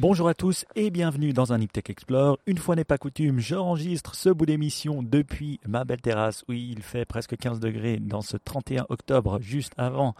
Bonjour à tous et bienvenue dans un Tech Explore. Une fois n'est pas coutume, j'enregistre ce bout d'émission depuis ma belle terrasse où il fait presque 15 degrés dans ce 31 octobre, juste avant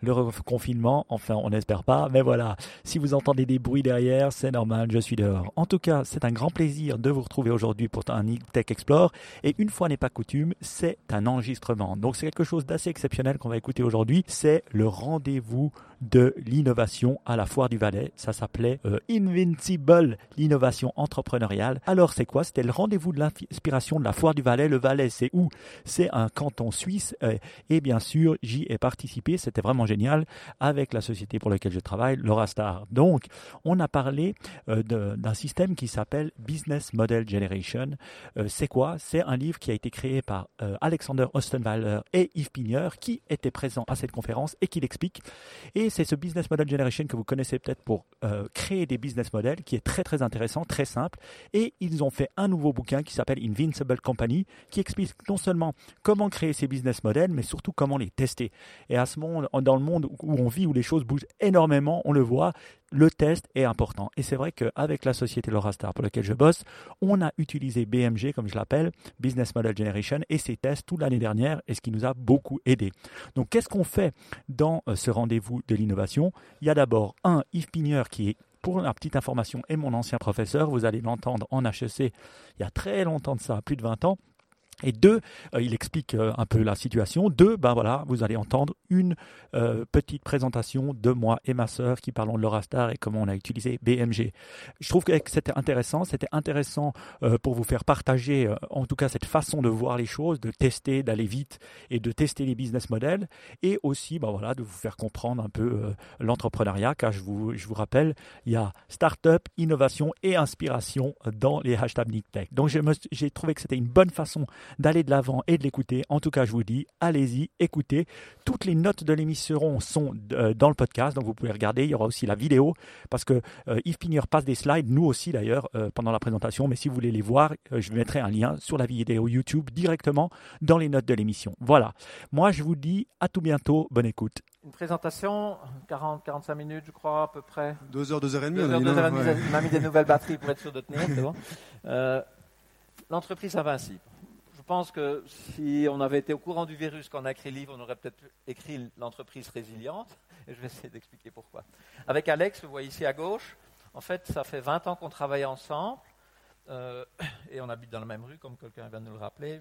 le confinement. Enfin, on n'espère pas, mais voilà. Si vous entendez des bruits derrière, c'est normal, je suis dehors. En tout cas, c'est un grand plaisir de vous retrouver aujourd'hui pour un Tech Explore. Et une fois n'est pas coutume, c'est un enregistrement. Donc c'est quelque chose d'assez exceptionnel qu'on va écouter aujourd'hui. C'est le rendez-vous de l'innovation à la foire du Valais. Ça s'appelait euh, Invincible, l'innovation entrepreneuriale. Alors c'est quoi? C'était le rendez-vous de l'inspiration de la foire du Valais. Le Valais, c'est où? C'est un canton suisse. Euh, et bien sûr, j'y ai participé. C'était vraiment génial avec la société pour laquelle je travaille, Star. Donc, on a parlé euh, d'un système qui s'appelle Business Model Generation. c'est quoi? C'est un livre qui a été créé par Alexander Ostenweiler et Yves Pigneur qui étaient présents à cette conférence et qui l'expliquent. C'est ce Business Model Generation que vous connaissez peut-être pour euh, créer des business models, qui est très très intéressant, très simple. Et ils ont fait un nouveau bouquin qui s'appelle Invincible Company, qui explique non seulement comment créer ces business models, mais surtout comment les tester. Et à ce moment, dans le monde où on vit, où les choses bougent énormément, on le voit, le test est important. Et c'est vrai qu'avec la société Laurastar pour laquelle je bosse, on a utilisé BMG, comme je l'appelle, Business Model Generation, et ces tests toute l'année dernière, et ce qui nous a beaucoup aidé. Donc, qu'est-ce qu'on fait dans euh, ce rendez-vous de l'innovation? Il y a d'abord un Yves Pigneur qui est pour la petite information, est mon ancien professeur. Vous allez l'entendre en HEC il y a très longtemps de ça, plus de 20 ans. Et deux, euh, il explique euh, un peu la situation. Deux, ben voilà, vous allez entendre une euh, petite présentation de moi et ma sœur qui parlons de l'Eurastar et comment on a utilisé BMG. Je trouve que c'était intéressant. C'était intéressant pour vous faire partager, en tout cas, cette façon de voir les choses, de tester, d'aller vite et de tester les business models, et aussi, ben voilà, de vous faire comprendre un peu l'entrepreneuriat. Car je vous, je vous rappelle, il y a startup, innovation et inspiration dans les hashtags Tech. Donc j'ai trouvé que c'était une bonne façon d'aller de l'avant et de l'écouter. En tout cas, je vous dis, allez-y, écoutez. Toutes les notes de l'émission sont euh, dans le podcast, donc vous pouvez regarder. Il y aura aussi la vidéo, parce que euh, Yves Pigneur passe des slides, nous aussi d'ailleurs, euh, pendant la présentation. Mais si vous voulez les voir, je mettrai un lien sur la vidéo YouTube directement dans les notes de l'émission. Voilà. Moi, je vous dis à tout bientôt. Bonne écoute. Une présentation, 40-45 minutes, je crois, à peu près. Deux heures, deux heures et demie. Deux heures, deux heures et demie. On mis des nouvelles batteries pour être sûr de tenir, c'est bon. L'entreprise invincible pense que si on avait été au courant du virus quand on a écrit le livre, on aurait peut-être écrit l'entreprise résiliente. Et je vais essayer d'expliquer pourquoi. Avec Alex, vous voyez ici à gauche, en fait, ça fait 20 ans qu'on travaille ensemble. Euh, et on habite dans la même rue, comme quelqu'un vient de nous le rappeler.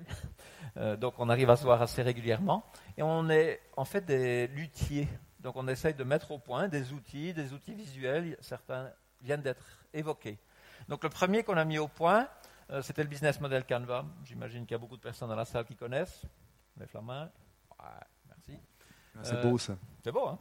Euh, donc on arrive à se voir assez régulièrement. Et on est en fait des luthiers. Donc on essaye de mettre au point des outils, des outils visuels. Certains viennent d'être évoqués. Donc le premier qu'on a mis au point, euh, c'était le business model Canva. J'imagine qu'il y a beaucoup de personnes dans la salle qui connaissent. Les flammes. merci. Ah, c'est beau ça. C'est beau, hein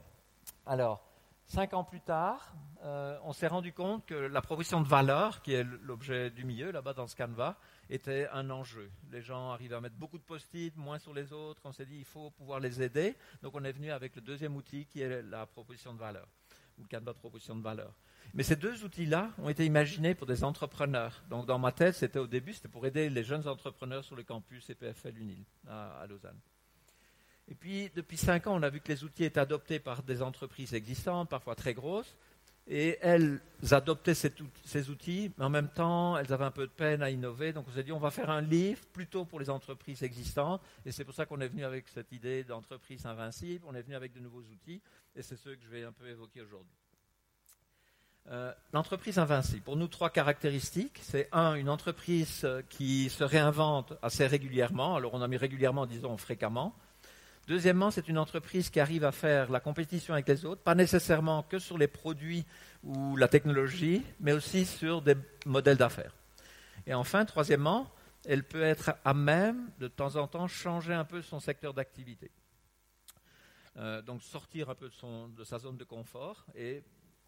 Alors, cinq ans plus tard, euh, on s'est rendu compte que la proposition de valeur, qui est l'objet du milieu là-bas dans ce Canva, était un enjeu. Les gens arrivaient à mettre beaucoup de post-it, moins sur les autres. On s'est dit il faut pouvoir les aider. Donc on est venu avec le deuxième outil qui est la proposition de valeur, ou le Canva de proposition de valeur. Mais ces deux outils-là ont été imaginés pour des entrepreneurs. Donc dans ma tête, c'était au début, c'était pour aider les jeunes entrepreneurs sur le campus EPFL UNIL à, Lausanne. Et puis depuis cinq ans, on a vu que les outils étaient adoptés par des entreprises existantes, parfois très grosses, et elles adoptaient ces outils, mais en même temps, elles avaient un peu de peine à innover. Donc on s'est dit, on va faire un livre plutôt pour les entreprises existantes. Et c'est pour ça qu'on est venu avec cette idée d'entreprise invincible. On est venu avec de nouveaux outils. Et c'est ceux que je vais un peu évoquer aujourd'hui. Euh, l'entreprise invincible. Pour nous, trois caractéristiques. C'est un, une entreprise euh, qui se réinvente assez régulièrement. Alors, on a mis régulièrement, disons fréquemment. Deuxièmement, c'est une entreprise qui arrive à faire la compétition avec les autres, pas nécessairement que sur les produits ou la technologie, mais aussi sur des modèles d'affaires. Et enfin, troisièmement, elle peut être à même, de temps en temps, changer un peu son secteur d'activité. Euh, donc sortir un peu de, son, de sa zone de confort et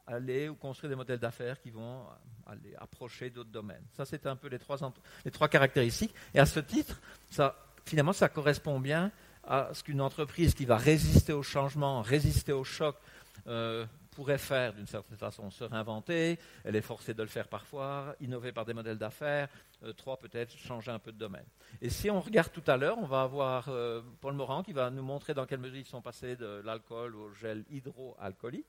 aller ou construire des modèles d'affaires qui vont aller approcher d'autres domaines. Ça, c'est un peu les trois, les trois caractéristiques. Et à ce titre, ça, finalement, ça correspond bien à ce qu'une entreprise qui va résister au changement, résister au choc, euh, pourrait faire d'une certaine façon, se réinventer, elle est forcée de le faire parfois, innover par des modèles d'affaires, euh, trois peut-être changer un peu de domaine. Et si on regarde tout à l'heure, on va avoir euh, Paul Morand qui va nous montrer dans quelle mesure ils sont passés de l'alcool au gel hydroalcoolique.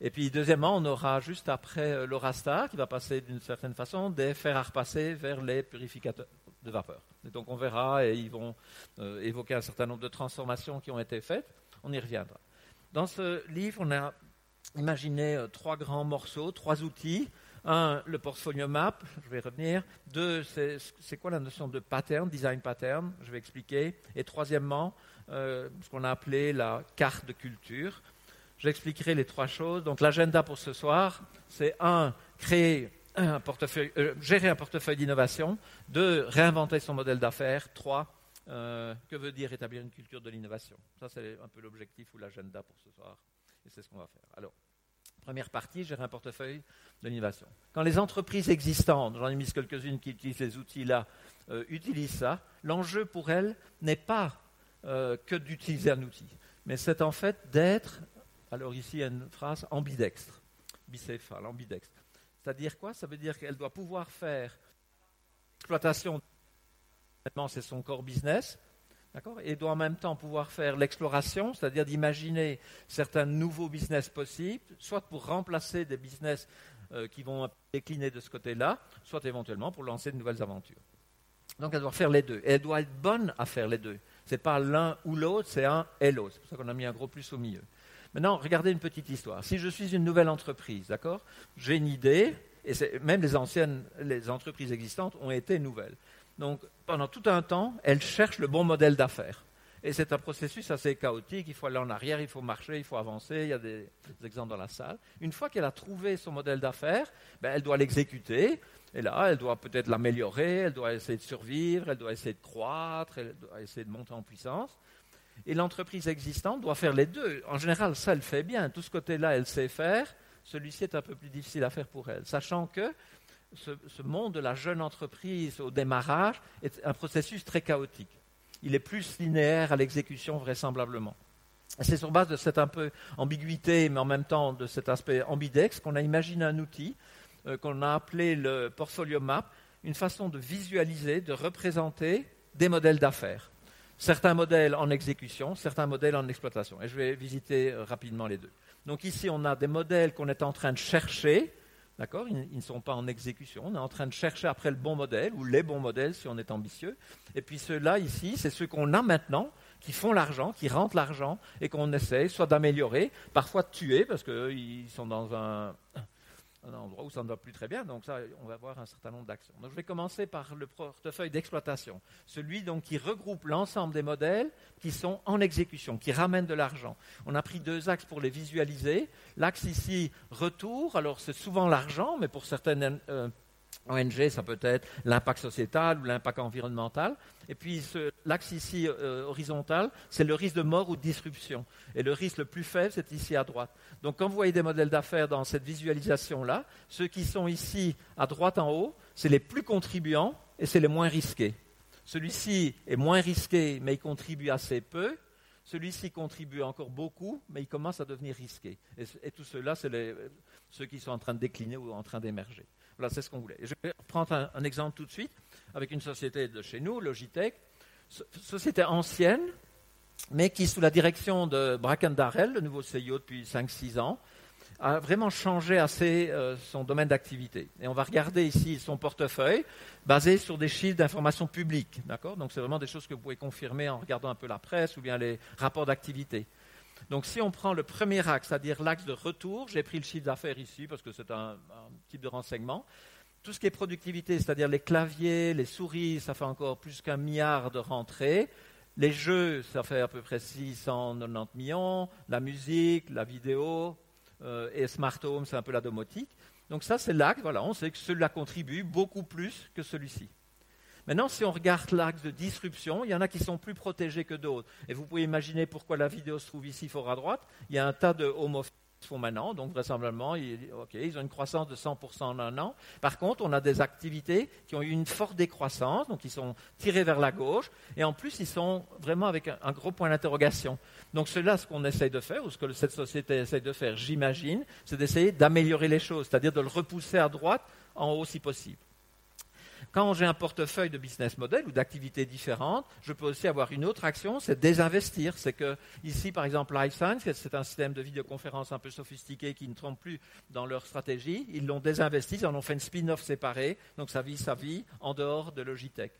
Et puis, deuxièmement, on aura juste après euh, l'Orasta qui va passer d'une certaine façon des fers à repasser vers les purificateurs de vapeur. Donc, on verra et ils vont euh, évoquer un certain nombre de transformations qui ont été faites. On y reviendra. Dans ce livre, on a imaginé euh, trois grands morceaux, trois outils. Un, le portfolio map, je vais revenir. Deux, c'est quoi la notion de pattern, design pattern, je vais expliquer. Et troisièmement, ce qu'on a appelé la carte de culture. J'expliquerai les trois choses. Donc l'agenda pour ce soir, c'est un, créer un portefeuille, euh, gérer un portefeuille d'innovation. Deux, réinventer son modèle d'affaires. Trois, euh, que veut dire établir une culture de l'innovation? Ça, c'est un peu l'objectif ou l'agenda pour ce soir. Et c'est ce qu'on va faire. Alors, première partie, gérer un portefeuille de l'innovation. Quand les entreprises existantes, j'en ai mis quelques-unes qui utilisent ces outils-là, euh, utilisent ça, l'enjeu pour elles n'est pas que d'utiliser un outil, mais c'est en fait d'être alors ici, il y a une phrase ambidextre, bicéphale, ambidextre. C'est-à-dire quoi? Ça veut dire qu'elle doit pouvoir faire l'exploitation, c'est son core business, d'accord? Et doit en même temps pouvoir faire l'exploration, c'est-à-dire d'imaginer certains nouveaux business possibles, soit pour remplacer des business euh, qui vont décliner de ce côté-là, soit éventuellement pour lancer de nouvelles aventures. Donc elle doit faire les deux. Et elle doit être bonne à faire les deux. Ce n'est pas l'un ou l'autre, c'est un et l'autre. C'est pour ça qu'on a mis un gros plus au milieu. Maintenant, regardez une petite histoire. Si je suis une nouvelle entreprise, d'accord J'ai une idée, et même les anciennes, les entreprises existantes ont été nouvelles. Donc, pendant tout un temps, elles cherchent le bon modèle d'affaires. Et c'est un processus assez chaotique. Il faut aller en arrière, il faut marcher, il faut avancer. Il y a des, exemples dans la salle. Une fois qu'elle a trouvé son modèle d'affaires, ben, elle doit l'exécuter. Et là, elle doit peut-être l'améliorer, elle doit essayer de survivre, elle doit essayer de croître, elle doit essayer de monter en puissance. Et l'entreprise existante doit faire les deux. En général, ça, elle fait bien. Tout ce côté-là, elle sait faire. Celui-ci est un peu plus difficile à faire pour elle. Sachant que ce, monde de la jeune entreprise au démarrage est un processus très chaotique. Il est plus linéaire à l'exécution, vraisemblablement. C'est sur base de cette un peu ambiguïté, mais en même temps de cet aspect ambidex, qu'on a imaginé un outil euh, qu'on a appelé le portfolio map, une façon de visualiser, de représenter des modèles d'affaires certains modèles en exécution, certains modèles en exploitation. Et je vais visiter euh, rapidement les deux. Donc ici, on a des modèles qu'on est en train de chercher, d'accord? Ils, ne sont pas en exécution. On est en train de chercher après le bon modèle, ou les bons modèles si on est ambitieux. Et puis ceux-là, ici, c'est ceux qu'on a maintenant, qui font l'argent, qui rentrent l'argent, et qu'on essaye soit d'améliorer, parfois de tuer, parce qu'ils sont dans un un endroit où ça ne va plus très bien. Donc ça, on va voir un certain nombre d'actions. Je vais commencer par le portefeuille d'exploitation, celui qui regroupe l'ensemble des modèles qui sont en exécution, qui ramènent de l'argent. On a pris deux axes pour les visualiser. L'axe ici retour, alors c'est souvent l'argent, mais pour certaines euh, ONG, ça peut être l'impact sociétal ou l'impact environnemental. Et puis l'axe ici euh, horizontal, c'est le risque de mort ou de disruption. Et le risque le plus faible, c'est ici à droite. Donc quand vous voyez des modèles d'affaires dans cette visualisation-là, ceux qui sont ici à droite en haut, c'est les plus contribuants et c'est les moins risqués. Celui-ci est moins risqué, mais il contribue assez peu. Celui-ci contribue encore beaucoup, mais il commence à devenir risqué. Et, tout cela, c'est ceux qui sont en train de décliner ou en train d'émerger. Voilà, c'est ce qu'on voulait. Je vais prendre un, exemple tout de suite avec une société de chez nous, Logitech, société ancienne, mais qui, sous la direction de Bracken Darrell, le nouveau CEO depuis 5-6 ans, a vraiment changé assez euh, son domaine d'activité. Et on va regarder ici son portefeuille basé sur des chiffres d'information publique. D'accord? Donc c'est vraiment des choses que vous pouvez confirmer en regardant un peu la presse ou bien les rapports d'activité. Donc si on prend le premier axe, c'est-à-dire l'axe de retour, j'ai pris le chiffre d'affaires ici parce que c'est un, type de renseignement. Tout ce qui est productivité, c'est-à-dire les claviers, les souris, ça fait encore plus qu'un milliard de rentrées. Les jeux, ça fait à peu près 690 millions. La musique, la vidéo euh, et smart home, c'est un peu la domotique. Donc ça, c'est l'axe. Voilà, on sait que celui-là contribue beaucoup plus que celui-ci. Maintenant, si on regarde l'axe de disruption, il y en a qui sont plus protégés que d'autres. Et vous pouvez imaginer pourquoi la vidéo se trouve ici fort à droite. Il y a un tas de home office font maintenant, donc vraisemblablement, ils, ils ont une croissance de 100% en un an. Par contre, on a des activités qui ont eu une forte décroissance, donc ils sont tirés vers la gauche, et en plus, ils sont vraiment avec un, gros point d'interrogation. Donc cela, ce qu'on essaye de faire, ou ce que cette société essaye de faire, j'imagine, c'est d'essayer d'améliorer les choses, c'est-à-dire de le repousser à droite en haut si possible. Quand j'ai un portefeuille de business model ou d'activités différentes, je peux aussi avoir une autre action, c'est désinvestir. C'est que ici, par exemple, Life Science, c'est un système de vidéoconférence un peu sophistiqué qui ne trompe plus dans leur stratégie. Ils l'ont désinvesti, ils en ont fait une spin-off séparée, donc ça vit sa vie en dehors de Logitech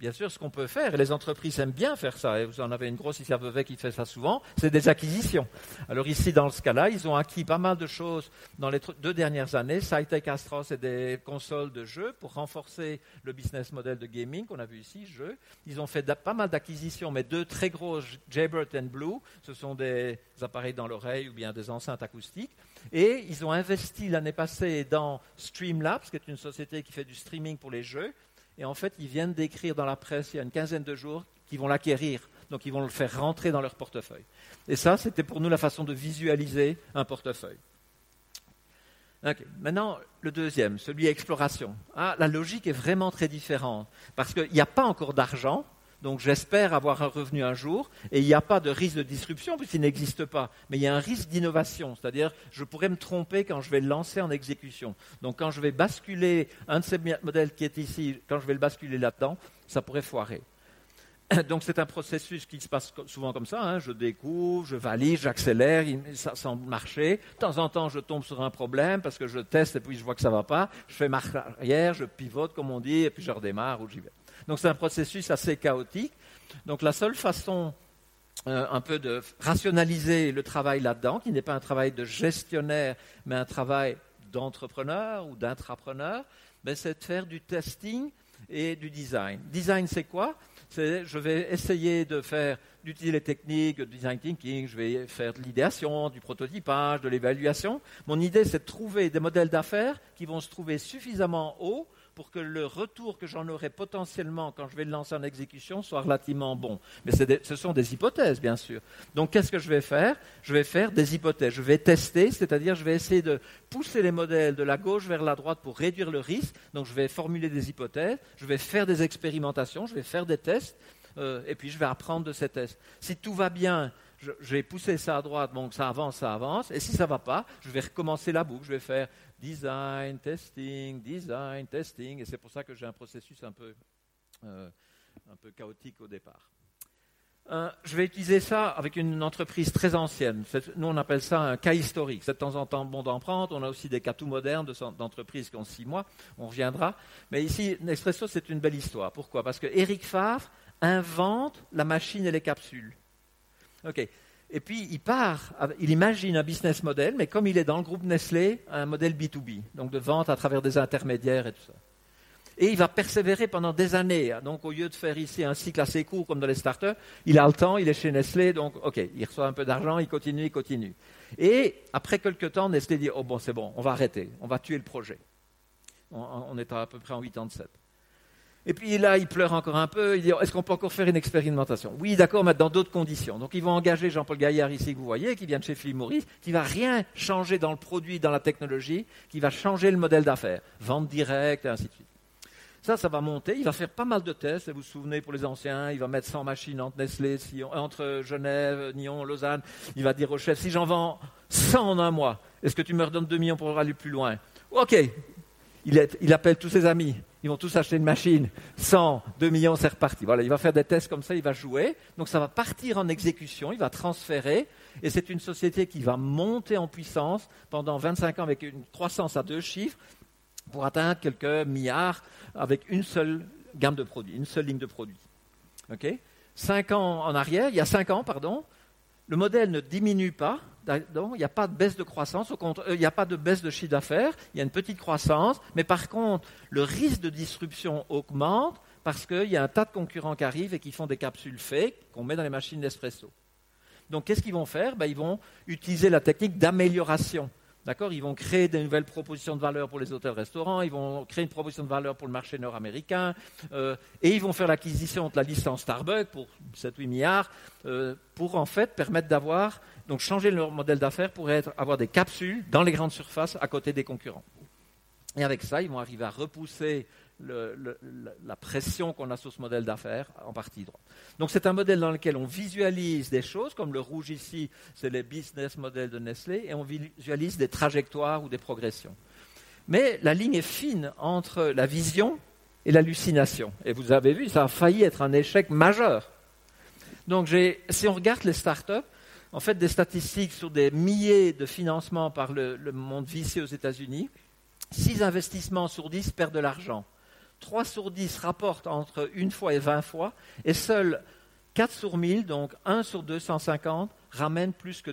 bien sûr, ce qu'on peut faire, et les entreprises aiment bien faire ça, et vous en avez une grosse ici à Vevey qui fait ça souvent, c'est des acquisitions. Alors ici, dans ce cas-là, ils ont acquis pas mal de choses dans les deux dernières années. Cytec Astros et des consoles de jeux pour renforcer le business model de gaming qu'on a vu ici, jeux. Ils ont fait pas mal d'acquisitions, mais deux très gros Jaybird and Blue, ce sont des appareils dans l'oreille ou bien des enceintes acoustiques. Et ils ont investi l'année passée dans Streamlabs, qui est une société qui fait du streaming pour les jeux. Et en fait, ils viennent d'écrire dans la presse il y a une quinzaine de jours qu'ils vont l'acquérir. Donc, ils vont le faire rentrer dans leur portefeuille. Et ça, c'était pour nous la façon de visualiser un portefeuille. Maintenant, le deuxième, celui exploration. Ah, la logique est vraiment très différente. Parce qu'il n'y a pas encore d'argent, donc j'espère avoir un revenu un jour, et il n'y a pas de risque de disruption puisqu'il n'existe pas, mais il y a un risque d'innovation, c'est-à-dire je pourrais me tromper quand je vais le lancer en exécution. Donc quand je vais basculer un de ces modèles qui est ici, quand je vais le basculer là-dedans, ça pourrait foirer. Donc c'est un processus qui se passe souvent comme ça. Hein. Je découvre, je valide, j'accélère, ça semble marcher. De temps en temps, je tombe sur un problème parce que je teste et puis je vois que ça ne va pas. Je fais marche arrière, je pivote comme on dit et puis je redémarre ou j'y vais. Donc c'est un processus assez chaotique. Donc la seule façon euh, un peu de rationaliser le travail là-dedans, qui n'est pas un travail de gestionnaire, mais un travail d'entrepreneur ou d'intrapreneur, ben, c'est de faire du testing et du design. Design, c'est quoi? C'est, Je vais essayer de faire d'utiliser les techniques de design thinking, je vais faire de l'idéation, du prototypage, de l'évaluation. Mon idée, c'est de trouver des modèles d'affaires qui vont se trouver suffisamment hauts pour que le retour que j'en aurai potentiellement quand je vais le lancer en exécution soit relativement bon. Mais ce sont des hypothèses, bien sûr. Donc qu'est-ce que je vais faire? Je vais faire des hypothèses. Je vais tester, c'est-à-dire je vais essayer de pousser les modèles de la gauche vers la droite pour réduire le risque. Donc je vais formuler des hypothèses, je vais faire des expérimentations, je vais faire des tests, euh, et puis je vais apprendre de ces tests. Si tout va bien, je, vais pousser ça à droite, donc ça avance, ça avance. Et si ça ne va pas, je vais recommencer la boucle. Je vais faire design, testing, design, testing. Et c'est pour ça que j'ai un processus un peu, euh, un peu chaotique au départ. Euh, je vais utiliser ça avec une entreprise très ancienne. Nous, on appelle ça un cas historique. C'est de temps en temps bon d'en prendre. On a aussi des cas tout modernes d'entreprises qui ont six mois. On reviendra. Mais ici, Nespresso, c'est une belle histoire. Pourquoi? Parce que Eric Favre invente la machine et les capsules. OK. Et puis il part, il imagine un business model, mais comme il est dans le groupe Nestlé, un modèle B2B, donc de vente à travers des intermédiaires et tout ça. Et il va persévérer pendant des années. Donc au lieu de faire ici un cycle assez court comme dans les startups, il a le temps, il est chez Nestlé, donc ok, il reçoit un peu d'argent, il continue, il continue. Et après quelques temps, Nestlé dit, oh bon c'est bon, on va arrêter, on va tuer le projet. On, on est à peu près en 87. Et puis là, il pleure encore un peu. Il dit Est-ce qu'on peut encore faire une expérimentation? Oui, d'accord, mais dans d'autres conditions. Donc, ils vont engager Jean-Paul Gaillard ici, que vous voyez, qui vient de chez Philippe Maurice, qui va rien changer dans le produit, dans la technologie, qui va changer le modèle d'affaires. Vente directe, et ainsi de suite. Ça, ça va monter. Il va faire pas mal de tests. Vous vous souvenez, pour les anciens, il va mettre 100 machines entre Nestlé, entre Genève, Nyon, Lausanne. Il va dire au chef Si j'en vends 100 en un mois, est-ce que tu me redonnes 2 millions pour aller plus loin? Ok. il appelle tous ses amis ils vont tous acheter une machine, 100, 2 millions, c'est reparti. Voilà, il va faire des tests comme ça, il va jouer. Donc ça va partir en exécution, il va transférer. Et c'est une société qui va monter en puissance pendant 25 ans avec une croissance à deux chiffres pour atteindre quelques milliards avec une seule gamme de produits, une seule ligne de produits. OK? Cinq ans en arrière, il y a cinq ans, pardon, le modèle ne diminue pas, il n'y a pas de baisse de croissance, euh, il n'y a pas de baisse de chiffre d'affaires, il y a une petite croissance, mais par contre, le risque de disruption augmente parce qu'il y a un tas de concurrents qui arrivent et qui font des capsules fake qu'on met dans les machines d'espresso. Donc, qu'est-ce qu'ils vont faire? Ben, Ils vont utiliser la technique d'amélioration. D'accord? Ils vont créer de nouvelles propositions de valeur pour les hôtels-restaurants, ils vont créer une proposition de valeur pour le marché nord-américain, euh, et ils vont faire l'acquisition de la licence Starbucks pour 7-8 milliards, euh, pour en fait permettre d'avoir donc changer leur modèle d'affaires pour avoir des capsules dans les grandes surfaces à côté des concurrents. Et avec ça, ils vont arriver à repousser la pression qu'on a sur ce modèle d'affaires en partie droite. Donc c'est un modèle dans lequel on visualise des choses, comme le rouge ici, c'est les business models de Nestlé, et on visualise des trajectoires ou des progressions. Mais la ligne est fine entre la vision et l'hallucination. Et vous avez vu, ça a failli être un échec majeur. Donc, si on regarde les startups, en fait, des statistiques sur des milliers de financements par le, monde vicié aux États-Unis, 6 investissements sur 10 perdent de l'argent. 3 sur 10 rapportent entre une fois et 20 fois, et seuls 4 sur 1000, donc 1 sur 250, ramènent plus que,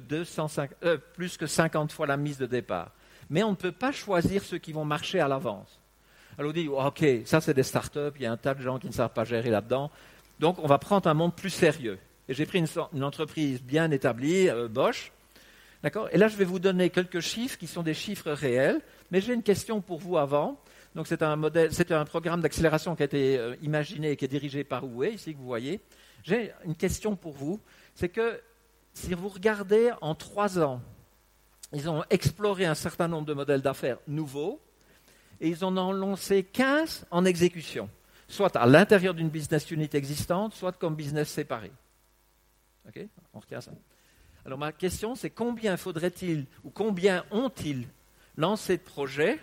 euh, plus que 50 fois la mise de départ. Mais on ne peut pas choisir ceux qui vont marcher à l'avance. Alors on dit, OK, ça c'est des startups, il y a un tas de gens qui ne savent pas gérer là-dedans. Donc on va prendre un monde plus sérieux. Et j'ai pris une, entreprise bien établie, euh, Bosch. D'accord? Et là, je vais vous donner quelques chiffres qui sont des chiffres réels. Mais j'ai une question pour vous avant. Donc c'est un, modèle, c'est un programme d'accélération qui a été euh, imaginé et qui est dirigé par Oué, ici que vous voyez. J'ai une question pour vous. C'est que si vous regardez en trois ans, ils ont exploré un certain nombre de modèles d'affaires nouveaux et ils en ont lancé 15 en exécution, soit à l'intérieur d'une business unit existante, soit comme business séparé. On retient ça. Alors ma question, c'est combien faudrait-il ou combien ont-ils lancé de projets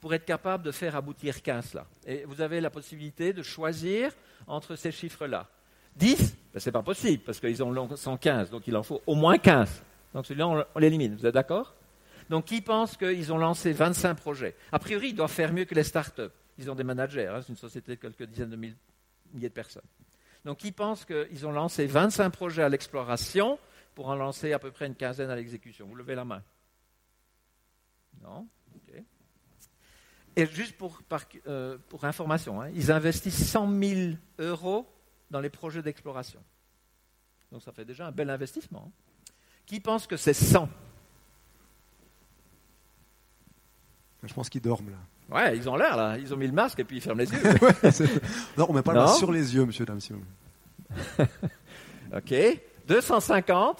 pour être capable de faire aboutir 15 là Et vous avez la possibilité de choisir entre ces chiffres-là. 10, ben, ce n'est pas possible parce qu'ils ont 115, donc il en faut au moins 15. Donc celui-là, on, on l'élimine. Vous êtes d'accord? Donc qui pense qu'ils ont lancé 25 projets? A priori, ils doivent faire mieux que les startups. Ils ont des managers, hein, c'est une société de quelques dizaines de milliers de personnes. Donc qui pense qu'ils ont lancé 25 projets à l'exploration pour en lancer à peu près une quinzaine à l'exécution Vous levez la main. Non? Ok. Et juste pour, euh, information, hein, ils investissent 100 000 euros dans les projets d'exploration. Donc ça fait déjà un bel investissement. Hein. Qui pense que c'est 100 Je pense qu'ils dorment là. Ouais, ils ont l'air là. Ils ont mis le masque et puis ils ferment les yeux. non, on met pas le masque sur les yeux, monsieur, dame, ok. 250.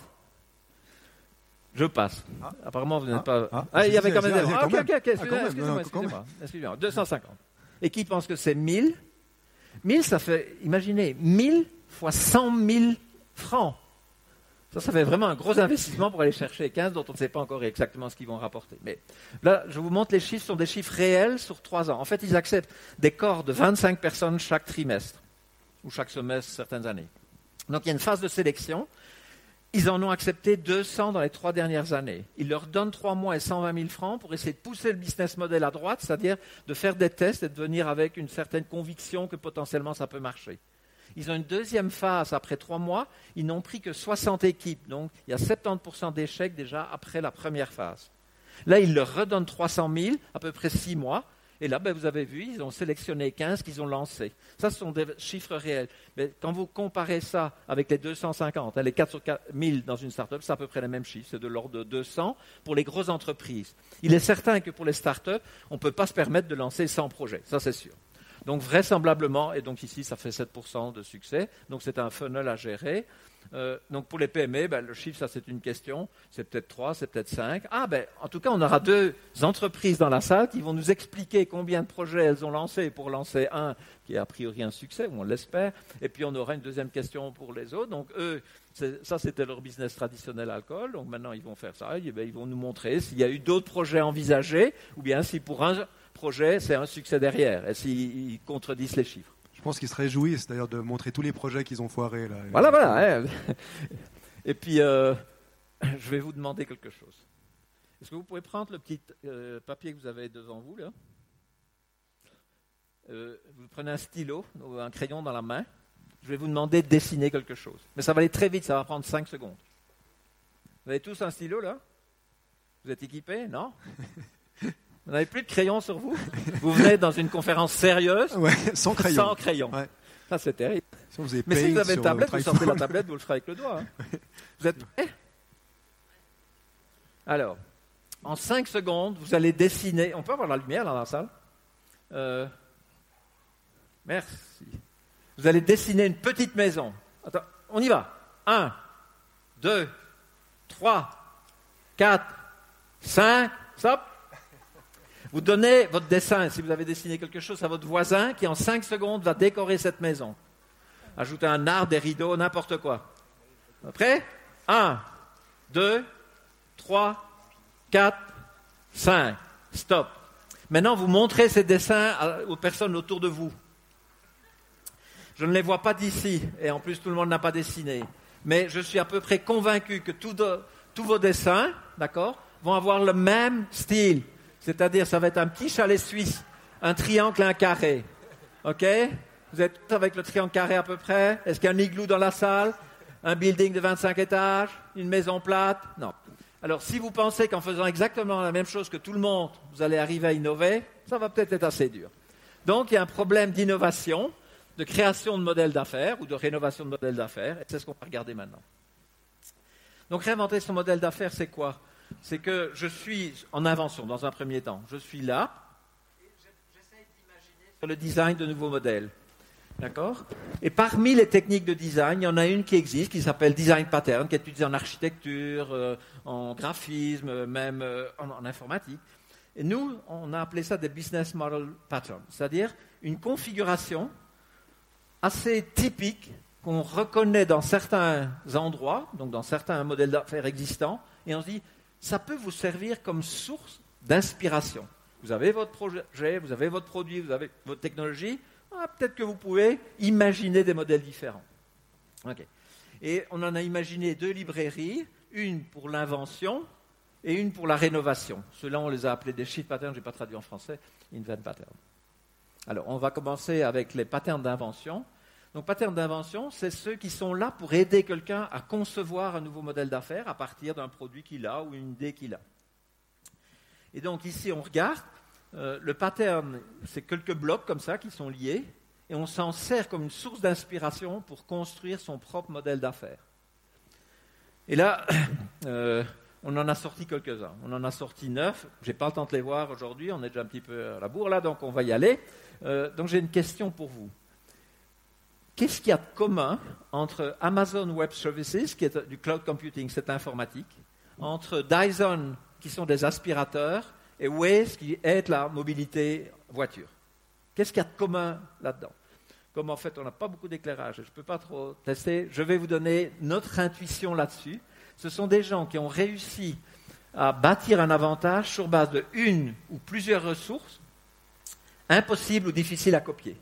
Je passe. Ah. Apparemment, vous n'êtes ah. pas. Ah, ah il y avait quand même. Ah, ok, ok. Excusez-moi, excusez-moi. Excusez 250. Et qui pense que c'est 1000 1000, ça fait, imaginez, 1000 fois 100 000 francs. Ça, ça fait vraiment un gros investissement pour aller chercher 15 dont on ne sait pas encore exactement ce qu'ils vont rapporter. Mais là, je vous montre les chiffres, ce sont des chiffres réels sur trois ans. En fait, ils acceptent des corps de 25 personnes chaque trimestre, ou chaque semestre, certaines années. Donc il y a une phase de sélection. Ils en ont accepté 200 dans les trois dernières années. Ils leur donnent trois mois et 120 000 francs pour essayer de pousser le business model à droite, c'est-à-dire de faire des tests et de venir avec une certaine conviction que potentiellement ça peut marcher. Ils ont une deuxième phase après trois mois. Ils n'ont pris que 60 équipes. Donc, il y a 70% d'échecs déjà après la première phase. Là, ils leur redonnent 300 000, à peu près six mois. Et là, ben, vous avez vu, ils ont sélectionné 15 qu'ils ont lancés. Ça, ce sont des chiffres réels. Mais quand vous comparez ça avec les 250, hein, les 4 sur 4 000 dans une start-up, c'est à peu près les mêmes chiffres. C'est de l'ordre de 200 pour les grosses entreprises. Il est certain que pour les start-up, on ne peut pas se permettre de lancer 100 projets. Ça, c'est sûr. Donc vraisemblablement, et donc ici ça fait 7% de succès, donc c'est un funnel à gérer. Euh, donc pour les PME, ben, le chiffre, ça c'est une question, c'est peut-être 3, c'est peut-être 5. Ah ben en tout cas, on aura deux entreprises dans la salle qui vont nous expliquer combien de projets elles ont lancés pour lancer un qui est a priori un succès, ou on l'espère, et puis on aura une deuxième question pour les autres. Donc eux, ça c'était leur business traditionnel alcool, donc maintenant ils vont faire ça, et ben, ils vont nous montrer s'il y a eu d'autres projets envisagés, ou bien si pour un projet, c'est un succès derrière, et s'ils contredisent les chiffres. Je pense qu'ils se réjouissent d'ailleurs de montrer tous les projets qu'ils ont foirés. Là. Voilà, voilà. Et puis, euh, je vais vous demander quelque chose. Est-ce que vous pouvez prendre le petit euh, papier que vous avez devant vous là? Euh, Vous prenez un stylo, ou un crayon dans la main. Je vais vous demander de dessiner quelque chose. Mais ça va aller très vite, ça va prendre 5 secondes. Vous avez tous un stylo là? Vous êtes équipés? Non? Vous n'avez plus de crayon sur vous Vous venez dans une conférence sérieuse sans crayon. Sans crayon. Ça, c'est terrible. Mais si vous avez une tablette, vous sortez la tablette, vous le ferez avec le doigt. Hein. Vous êtes prêts Alors, en 5 secondes, vous allez dessiner. On peut avoir la lumière dans la salle euh, Merci. Vous allez dessiner une petite maison. Attends, on y va. 1, 2, 3, 4, 5, stop. Vous donnez votre dessin, si vous avez dessiné quelque chose, à votre voisin qui en 5 secondes va décorer cette maison. Ajoutez un arbre, des rideaux, n'importe quoi. Prêt? 1, 2, 3, 4, 5. Stop. Maintenant, vous montrez ces dessins aux personnes autour de vous. Je ne les vois pas d'ici, et en plus tout le monde n'a pas dessiné. Mais je suis à peu près convaincu que tous vos dessins, d'accord, vont avoir le même style. C'est-à-dire, ça va être un petit chalet suisse, un triangle un carré. OK? Vous êtes tous avec le triangle carré à peu près? Est-ce qu'il y a un igloo dans la salle? Un building de 25 étages? Une maison plate? Non. Alors, si vous pensez qu'en faisant exactement la même chose que tout le monde, vous allez arriver à innover, ça va peut-être être assez dur. Donc, il y a un problème d'innovation, de création de modèles d'affaires ou de rénovation de modèles d'affaires, et c'est ce qu'on va regarder maintenant. Donc, réinventer son modèle d'affaires, c'est quoi? C'est que je suis en invention dans un premier temps. Je suis là, d'imaginer sur le design de nouveaux modèles. D'accord? Et parmi les techniques de design, il y en a une qui existe, qui s'appelle design pattern, qui est utilisée en architecture, euh, en graphisme, même euh, en, informatique. Et nous, on a appelé ça des business model patterns, c'est-à-dire une configuration assez typique qu'on reconnaît dans certains endroits, donc dans certains modèles d'affaires existants, et on se dit, ça peut vous servir comme source d'inspiration. Vous avez votre projet, vous avez votre produit, vous avez votre technologie, ah, peut-être que vous pouvez imaginer des modèles différents. Et on en a imaginé deux librairies, une pour l'invention et une pour la rénovation. Ceux-là, on les a appelés des sheet patterns, je n'ai pas traduit en français, invent pattern. Alors, on va commencer avec les patterns d'invention. Donc, patterns d'invention, c'est ceux qui sont là pour aider quelqu'un à concevoir un nouveau modèle d'affaires à partir d'un produit qu'il a ou une idée qu'il a. Et donc, ici, on regarde, euh, le pattern, c'est quelques blocs comme ça qui sont liés, et on s'en sert comme une source d'inspiration pour construire son propre modèle d'affaires. Et là, euh, on en a sorti quelques-uns. On en a sorti neuf. Je n'ai pas le temps de les voir aujourd'hui, on est déjà un petit peu à la bourre là, donc on va y aller. Euh, donc j'ai une question pour vous. Qu'est-ce qu'il y a de commun entre Amazon Web Services, qui est du cloud computing, c'est informatique, entre Dyson, qui sont des aspirateurs, et Waze qui aide la mobilité voiture? Qu'est-ce qu'il y a de commun là-dedans? Comme en fait on n'a pas beaucoup d'éclairage, je ne peux pas trop tester, je vais vous donner notre intuition là-dessus. Ce sont des gens qui ont réussi à bâtir un avantage sur base de une ou plusieurs ressources impossibles ou difficiles à copier.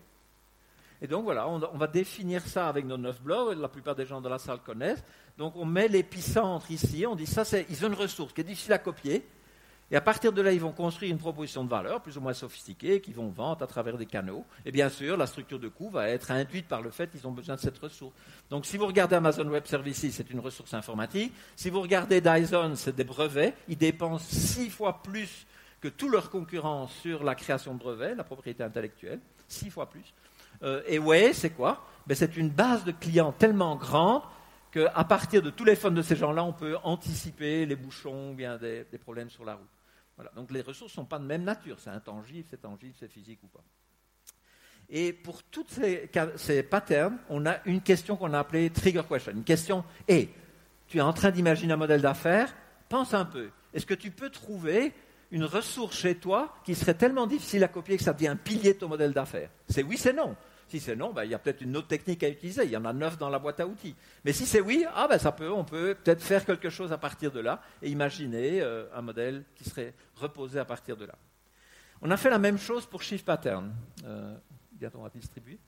Et donc voilà, on, va définir ça avec nos neuf blogs, la plupart des gens de la salle connaissent. Donc on met l'épicentre ici, on dit ça, c'est, ils ont une ressource qui est difficile à copier, et à partir de là, ils vont construire une proposition de valeur plus ou moins sophistiquée qu'ils vont vendre à travers des canaux. Et bien sûr, la structure de coût va être induite par le fait qu'ils ont besoin de cette ressource. Donc si vous regardez Amazon Web Services, c'est une ressource informatique. Si vous regardez Dyson, c'est des brevets. Ils dépensent six fois plus que tous leurs concurrents sur la création de brevets, la propriété intellectuelle. Six fois plus. Euh, et Way, c'est quoi? Ben, C'est une base de clients tellement grande qu'à partir de tous les fonds de ces gens-là, on peut anticiper les bouchons ou bien des problèmes sur la route. Donc les ressources ne sont pas de même nature. C'est intangible, c'est tangible, c'est physique ou pas. Et pour tous ces, patterns, on a une question qu'on a appelée trigger question. Une question est, tu es en train d'imaginer un modèle d'affaires, pense un peu. Est-ce que tu peux trouver une ressource chez toi qui serait tellement difficile à copier que ça devient un pilier de ton modèle d'affaires? C'est oui, c'est non. Si c'est non, ben, il y a peut-être une autre technique à utiliser. Il y en a neuf dans la boîte à outils. Mais si c'est oui, ah, ben, ça peut, on peut peut-être faire quelque chose à partir de là et imaginer euh, un modèle qui serait reposé à partir de là. On a fait la même chose pour Shift Pattern. Euh, distribuer.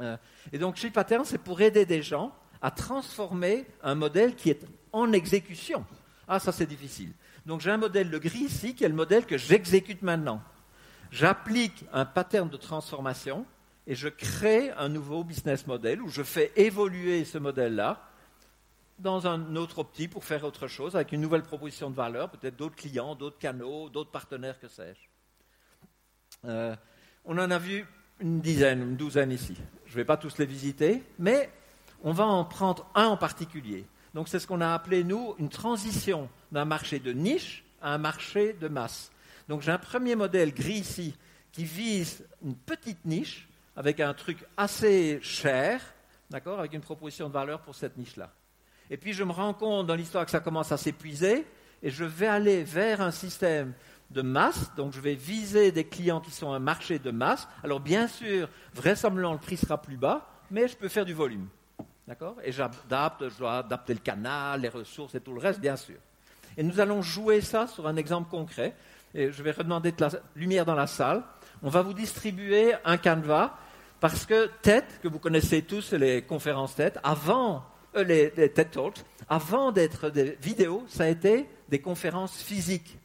Euh, et donc Shift Pattern, c'est pour aider des gens à transformer un modèle qui est en exécution. Ah, ça c'est difficile. Donc j'ai un modèle, le gris ici, qui est le modèle que j'exécute maintenant. J'applique un pattern de transformation et je crée un nouveau business model où je fais évoluer ce modèle-là dans un autre optique pour faire autre chose, avec une nouvelle proposition de valeur, peut-être d'autres clients, d'autres canaux, d'autres partenaires, que sais-je. Euh, on en a vu une dizaine, une douzaine ici. Je ne vais pas tous les visiter, mais on va en prendre un en particulier. Donc c'est ce qu'on a appelé, nous, une transition d'un marché de niche à un marché de masse. Donc j'ai un premier modèle gris ici qui vise une petite niche avec un truc assez cher, d'accord, avec une proposition de valeur pour cette niche-là. Et puis je me rends compte dans l'histoire que ça commence à s'épuiser, et je vais aller vers un système de masse, donc je vais viser des clients qui sont un marché de masse. Alors bien sûr, vraisemblablement le prix sera plus bas, mais je peux faire du volume. D'accord Et j'adapte, je dois adapter le canal, les ressources et tout le reste, bien sûr. Et nous allons jouer ça sur un exemple concret. et je vais redemander de la lumière dans la salle. On va vous distribuer un canevas parce que TED, que vous connaissez tous, les conférences TED, avant euh, les, TED Talks, avant d'être des vidéos, ça a été des conférences physiques.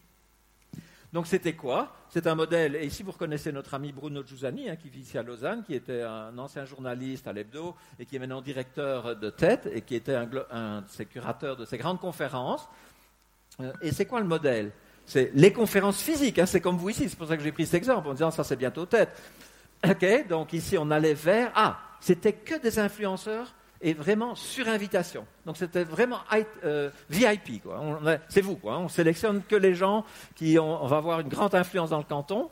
Donc c'était quoi? C'est un modèle, et ici vous reconnaissez notre ami Bruno Giussani, hein, qui vit ici à Lausanne, qui était un ancien journaliste à l'Hebdo, et qui est maintenant directeur de TED, et qui était un, un de ses curateurs de ces grandes conférences. Euh, et c'est quoi le modèle? C'est les conférences physiques, hein, c'est comme vous ici, c'est pour ça que j'ai pris cet exemple, en disant ça c'est bientôt TED. Ok, donc ici on allait vers... Ah, c'était que des influenceurs et vraiment sur invitation. Donc c'était vraiment euh, VIP. C'est vous. Quoi. On sélectionne que les gens qui ont, on va avoir une grande influence dans le canton.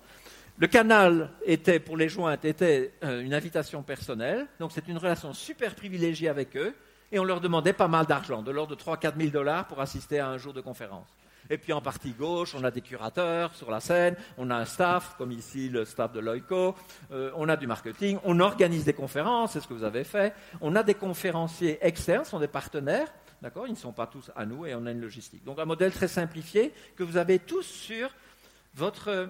Le canal était, pour les jointes, était euh, une invitation personnelle. Donc c'est une relation super privilégiée avec eux. Et on leur demandait pas mal d'argent, de l'ordre de 3-4 000 dollars pour assister à un jour de conférence. Et puis en partie gauche, on a des curateurs sur la scène, on a un staff, comme ici le staff de Loico, euh, on a du marketing, on organise des conférences, c'est ce que vous avez fait. On a des conférenciers externes, ce sont des partenaires, d'accord Ils ne sont pas tous à nous et on a une logistique. Donc un modèle très simplifié que vous avez tous sur votre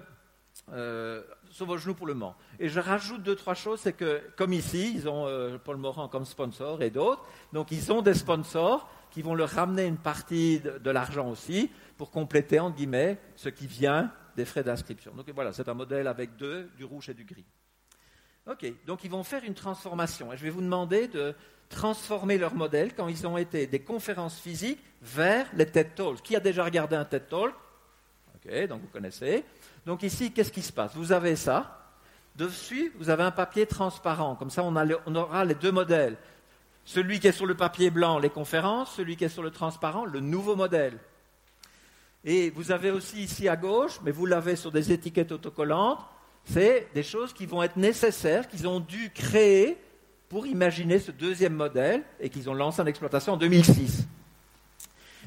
euh, sur vos genoux pour le Mans. Et je rajoute deux, trois choses, c'est que, comme ici, ils ont euh, Paul Morand comme sponsor et d'autres, donc ils ont des sponsors qui vont leur ramener une partie de l'argent aussi pour compléter, entre guillemets, ce qui vient des frais d'inscription. Donc voilà, c'est un modèle avec deux, du rouge et du gris. Ok, donc ils vont faire une transformation. Et je vais vous demander de transformer leur modèle quand ils ont été des conférences physiques vers les TED Talks. Qui a déjà regardé un TED Talk? Ok, donc vous connaissez. Donc ici, qu'est-ce qui se passe? Vous avez ça. Dessus, vous avez un papier transparent. Comme ça, on, on aura les deux modèles. Celui qui est sur le papier blanc, les conférences, celui qui est sur le transparent, le nouveau modèle. Et vous avez aussi ici à gauche, mais vous l'avez sur des étiquettes autocollantes, c'est des choses qui vont être nécessaires, qu'ils ont dû créer pour imaginer ce deuxième modèle et qu'ils ont lancé en exploitation en 2006.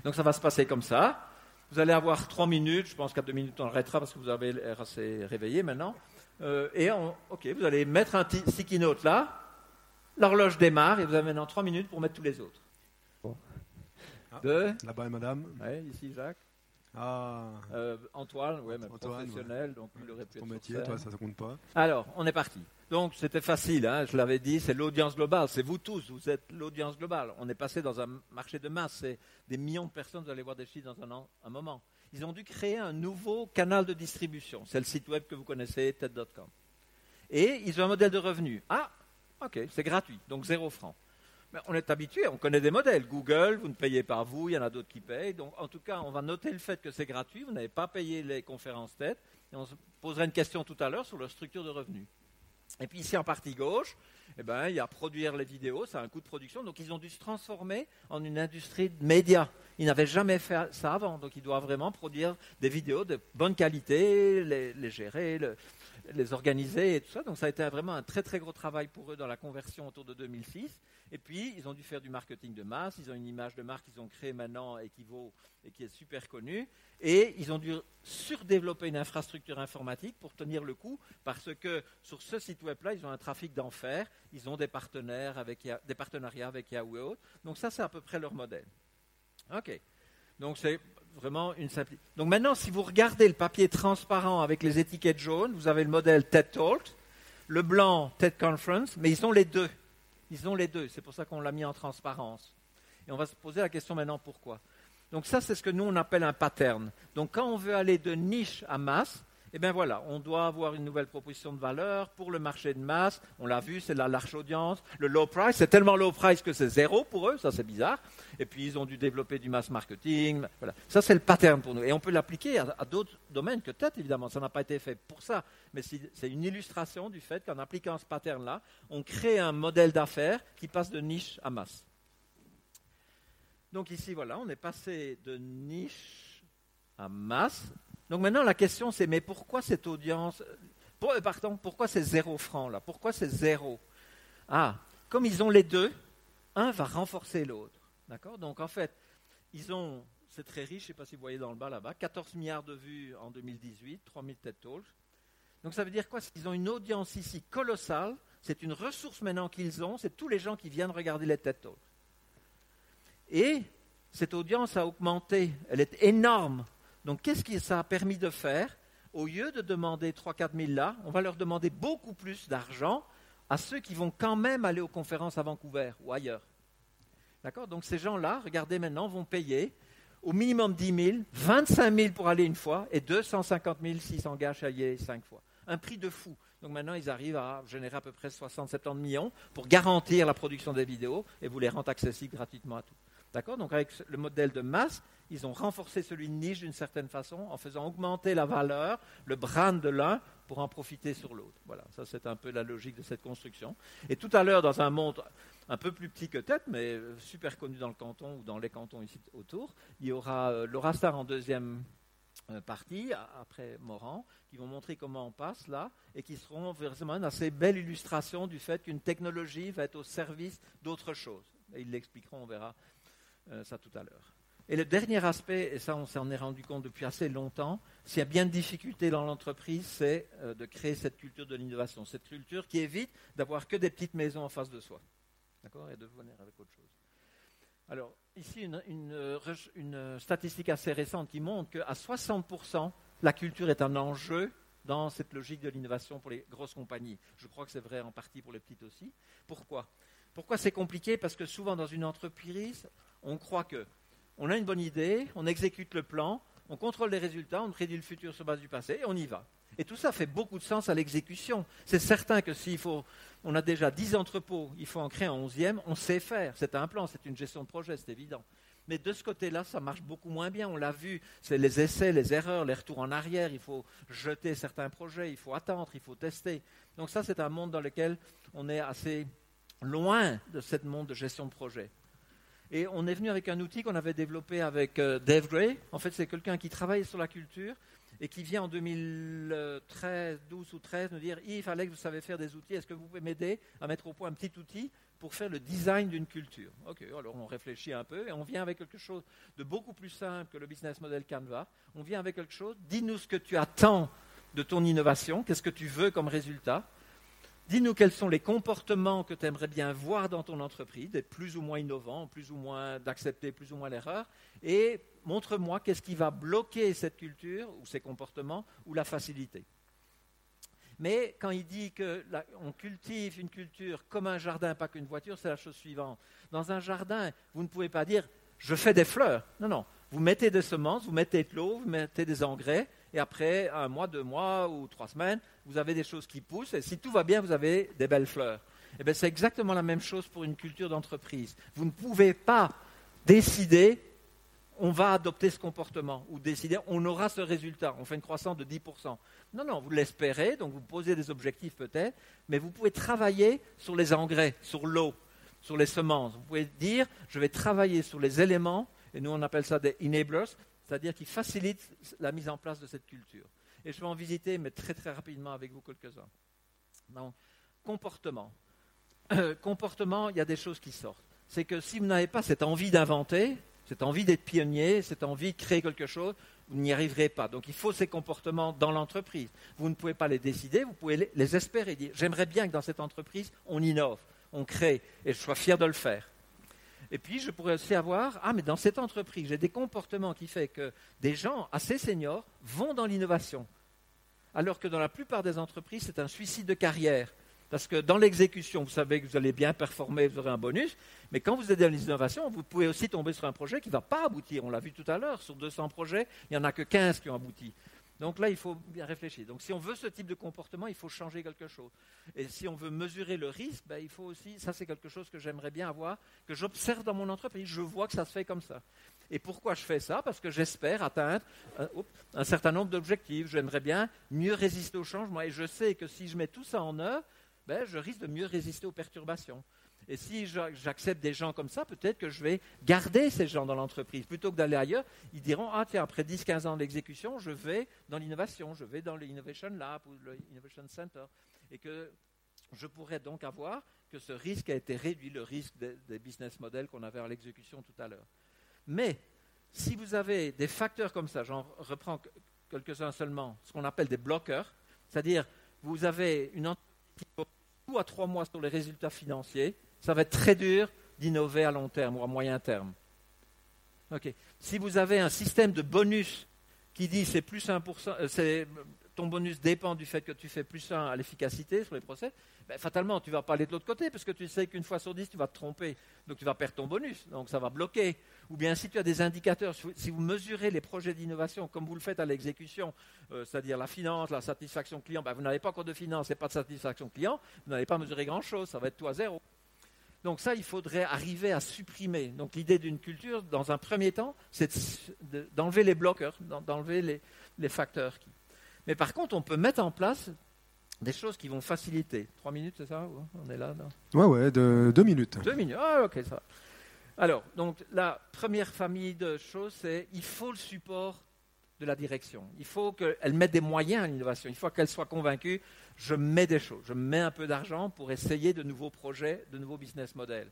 Donc ça va se passer comme ça. Vous allez avoir trois minutes, je pense qu'à deux minutes on arrêtera parce que vous avez l'air assez réveillé maintenant. Euh, et ok, vous allez mettre un sticky note là, l'horloge démarre et vous avez maintenant trois minutes pour mettre tous les autres. Bon. Ah, Là-bas, madame. Oui, ici, Jacques. Ah. Euh, Antoine, ouais, professionnel, donc il aurait pu Ton métier, toi, ça ne compte pas. Alors, on est parti. Donc, c'était facile, hein, je l'avais dit, c'est l'audience globale, c'est vous tous, vous êtes l'audience globale. On est passé dans un marché de masse, c'est des millions de personnes, vous allez voir des chiffres dans un, an, un moment. Ils ont dû créer un nouveau canal de distribution, c'est le site web que vous connaissez, TED.com. Et ils ont un modèle de revenu. Ah, ok, c'est gratuit, donc zéro franc on est habitué, on connaît des modèles. Google, vous ne payez pas vous, il y en a d'autres qui payent. Donc, en tout cas, on va noter le fait que c'est gratuit, vous n'avez pas payé les conférences tête. Et on se posera une question tout à l'heure sur leur structure de revenus. Et puis ici, en partie gauche, eh ben, il y a produire les vidéos, ça a un coût de production. Donc, ils ont dû se transformer en une industrie de médias. Ils n'avaient jamais fait ça avant. Donc, ils doivent vraiment produire des vidéos de bonne qualité, les, gérer, les organiser et tout ça. Donc, ça a été vraiment un très, très gros travail pour eux dans la conversion autour de 2006. Et puis, ils ont dû faire du marketing de masse. Ils ont une image de marque qu'ils ont créée maintenant et qui, et qui est super connue. Et ils ont dû surdévelopper une infrastructure informatique pour tenir le coup, parce que sur ce site web-là, ils ont un trafic d'enfer. Ils ont des, partenaires avec, des partenariats avec Yahoo et autres. Donc ça, c'est à peu près leur modèle. OK. Donc c'est vraiment une. Donc maintenant, si vous regardez le papier transparent avec les étiquettes jaunes, vous avez le modèle TED Talk, le blanc TED Conference, mais ils ont les deux. Ils ont les deux, c'est pour ça qu'on l'a mis en transparence. Et on va se poser la question maintenant pourquoi? Donc ça, c'est ce que nous, on appelle un pattern. Donc quand on veut aller de niche à masse, eh bien voilà, on doit avoir une nouvelle proposition de valeur pour le marché de masse. On l'a vu, c'est la large audience. Le low price, c'est tellement low price que c'est zéro pour eux, ça c'est bizarre. Et puis ils ont dû développer du mass marketing. Voilà. Ça c'est le pattern pour nous. Et on peut l'appliquer à, d'autres domaines que peut-être, évidemment. Ça n'a pas été fait pour ça. Mais c'est une illustration du fait qu'en appliquant ce pattern-là, on crée un modèle d'affaires qui passe de niche à masse. Donc ici, voilà, on est passé de niche à masse donc maintenant, la question, c'est mais pourquoi cette audience. Euh, pardon, pourquoi c'est zéro franc là? Pourquoi c'est zéro? Ah, comme ils ont les deux, un va renforcer l'autre. D'accord? Donc en fait, ils ont. C'est très riche, je ne sais pas si vous voyez dans le bas là-bas, 14 milliards de vues en 2018, 3000 TED Talks. Donc ça veut dire quoi? Ils ont une audience ici colossale. C'est une ressource maintenant qu'ils ont. C'est tous les gens qui viennent regarder les TED Talks. Et cette audience a augmenté. Elle est énorme donc qu'est-ce que ça a permis de faire au lieu de demander 3-4 000 là, on va leur demander beaucoup plus d'argent à ceux qui vont quand même aller aux conférences à Vancouver ou ailleurs. D'accord Donc ces gens-là, regardez maintenant, vont payer au minimum 10 000, 25 000 pour aller une fois et 250 000 s'ils s'engagent à y aller cinq fois. Un prix de fou. Donc maintenant, ils arrivent à générer à peu près 60-70 millions pour garantir la production des vidéos et vous les rendre accessibles gratuitement à tous. D'accord Donc avec le modèle de masse, ils ont renforcé celui de niche d'une certaine façon en faisant augmenter la valeur, le brand de l'un pour en profiter sur l'autre. Voilà, ça c'est un peu la logique de cette construction. Et tout à l'heure, dans un monde un peu plus petit que tête, mais super connu dans le canton ou dans les cantons ici autour, il y aura euh, Laura Star en deuxième euh, partie, après Morand, qui vont montrer comment on passe là, et qui seront vraiment une assez belle illustration du fait qu'une technologie va être au service d'autre chose. Ils l'expliqueront, on verra euh, ça tout à l'heure. Et le dernier aspect, et ça on s'en est rendu compte depuis assez longtemps, s'il y a bien de difficultés dans l'entreprise, c'est euh, de créer cette culture de l'innovation, cette culture qui évite d'avoir que des petites maisons en face de soi. D'accord? Et de venir avec autre chose. Alors, ici, une, une, statistique assez récente qui montre qu'à 60%, la culture est un enjeu dans cette logique de l'innovation pour les grosses compagnies. Je crois que c'est vrai en partie pour les petites aussi. Pourquoi? Pourquoi c'est compliqué? Parce que souvent dans une entreprise, on croit que on a une bonne idée, on exécute le plan, on contrôle les résultats, on prédit le futur sur base du passé et on y va. Et tout ça fait beaucoup de sens à l'exécution. C'est certain que s'il faut, on a déjà 10 entrepôts, il faut en créer un 11e, on sait faire. C'est un plan, c'est une gestion de projet, c'est évident. Mais de ce côté-là, ça marche beaucoup moins bien. On l'a vu, c'est les essais, les erreurs, les retours en arrière. Il faut jeter certains projets, il faut attendre, il faut tester. Donc ça, c'est un monde dans lequel on est assez loin de ce monde de gestion de projet. Et on est venu avec un outil qu'on avait développé avec euh, Dave Gray. En fait, c'est quelqu'un qui travaille sur la culture et qui vient en 2013, 12 ou 13 nous dire Yves, Alex, vous savez faire des outils, est-ce que vous pouvez m'aider à mettre au point un petit outil pour faire le design d'une culture? Ok, alors on réfléchit un peu et on vient avec quelque chose de beaucoup plus simple que le business model Canva. On vient avec quelque chose, dis-nous ce que tu attends de ton innovation, qu'est-ce que tu veux comme résultat Dis-nous quels sont les comportements que tu aimerais bien voir dans ton entreprise, d'être plus ou moins innovant, plus ou moins d'accepter plus ou moins l'erreur, et montre-moi qu'est-ce qui va bloquer cette culture ou ces comportements ou la faciliter. Mais quand il dit qu'on cultive une culture comme un jardin, pas qu'une voiture, c'est la chose suivante. Dans un jardin, vous ne pouvez pas dire je fais des fleurs. Non, non. Vous mettez des semences, vous mettez de l'eau, vous mettez des engrais, et après un mois, deux mois ou trois semaines, vous avez des choses qui poussent, et si tout va bien, vous avez des belles fleurs. Eh bien, c'est exactement la même chose pour une culture d'entreprise. Vous ne pouvez pas décider, on va adopter ce comportement, ou décider, on aura ce résultat, on fait une croissance de 10%. Non, non, vous l'espérez, donc vous posez des objectifs peut-être, mais vous pouvez travailler sur les engrais, sur l'eau, sur les semences. Vous pouvez dire, je vais travailler sur les éléments, et nous on appelle ça des enablers, c'est-à-dire qui facilitent la mise en place de cette culture. Et je vais en visiter, mais très très rapidement avec vous quelques-uns. Donc, comportement. comportement, il y a des choses qui sortent. C'est que si vous n'avez pas cette envie d'inventer, cette envie d'être pionnier, cette envie de créer quelque chose, vous n'y arriverez pas. Donc il faut ces comportements dans l'entreprise. Vous ne pouvez pas les décider, vous pouvez les espérer. J'aimerais bien que dans cette entreprise, on innove, on crée, et je sois fier de le faire. Et puis, je pourrais aussi avoir, ah, mais dans cette entreprise, j'ai des comportements qui font que des gens assez seniors vont dans l'innovation. Alors que dans la plupart des entreprises, c'est un suicide de carrière. Parce que dans l'exécution, vous savez que vous allez bien performer, vous aurez un bonus, mais quand vous êtes dans l'innovation, vous pouvez aussi tomber sur un projet qui ne va pas aboutir. On l'a vu tout à l'heure, sur 200 projets, il n'y en a que 15 qui ont abouti. Donc là, il faut bien réfléchir. Donc si on veut ce type de comportement, il faut changer quelque chose. Et si on veut mesurer le risque, ben, il faut aussi, ça c'est quelque chose que j'aimerais bien avoir, que j'observe dans mon entreprise. Je vois que ça se fait comme ça. Et pourquoi je fais ça? Parce que j'espère atteindre un, certain nombre d'objectifs. J'aimerais bien mieux résister au changement. Et je sais que si je mets tout ça en œuvre, ben, je risque de mieux résister aux perturbations. Et si j'accepte des gens comme ça, peut-être que je vais garder ces gens dans l'entreprise. Plutôt que d'aller ailleurs, ils diront Ah, tiens, après 10-15 ans d'exécution, je vais dans l'innovation, je vais dans l'Innovation Lab ou l'Innovation Center. Et que je pourrais donc avoir que ce risque a été réduit, le risque des, business models qu'on avait à l'exécution tout à l'heure. Mais si vous avez des facteurs comme ça, j'en reprends quelques-uns seulement, ce qu'on appelle des bloqueurs, c'est-à-dire vous avez une entreprise qui à trois mois sur les résultats financiers, ça va être très dur d'innover à long terme ou à moyen terme. Si vous avez un système de bonus qui dit c'est plus 1%, euh, ton bonus dépend du fait que tu fais plus un à l'efficacité sur les procès, ben, fatalement, tu vas pas aller de l'autre côté parce que tu sais qu'une fois sur dix, tu vas te tromper. Donc tu vas perdre ton bonus. Donc ça va bloquer. Ou bien si tu as des indicateurs, si vous mesurez les projets d'innovation comme vous le faites à l'exécution, euh, c'est-à-dire la finance, la satisfaction client, ben, vous n'avez pas encore de finance et pas de satisfaction client, vous n'allez pas mesurer grand-chose. Ça va être tout à zéro. Donc ça, il faudrait arriver à supprimer. Donc l'idée d'une culture, dans un premier temps, c'est d'enlever les bloqueurs, d'enlever les, les facteurs. Mais par contre, on peut mettre en place des choses qui vont faciliter. Trois minutes, c'est ça On est là Ouais, ouais, de, deux minutes. Deux minutes, ah ok, ça va. Alors, donc la première famille de choses, c'est il faut le support de la direction. Il faut qu'elle mette des moyens à l'innovation. Il faut qu'elle soit convaincue, je mets des choses, je mets un peu d'argent pour essayer de nouveaux projets, de nouveaux business models.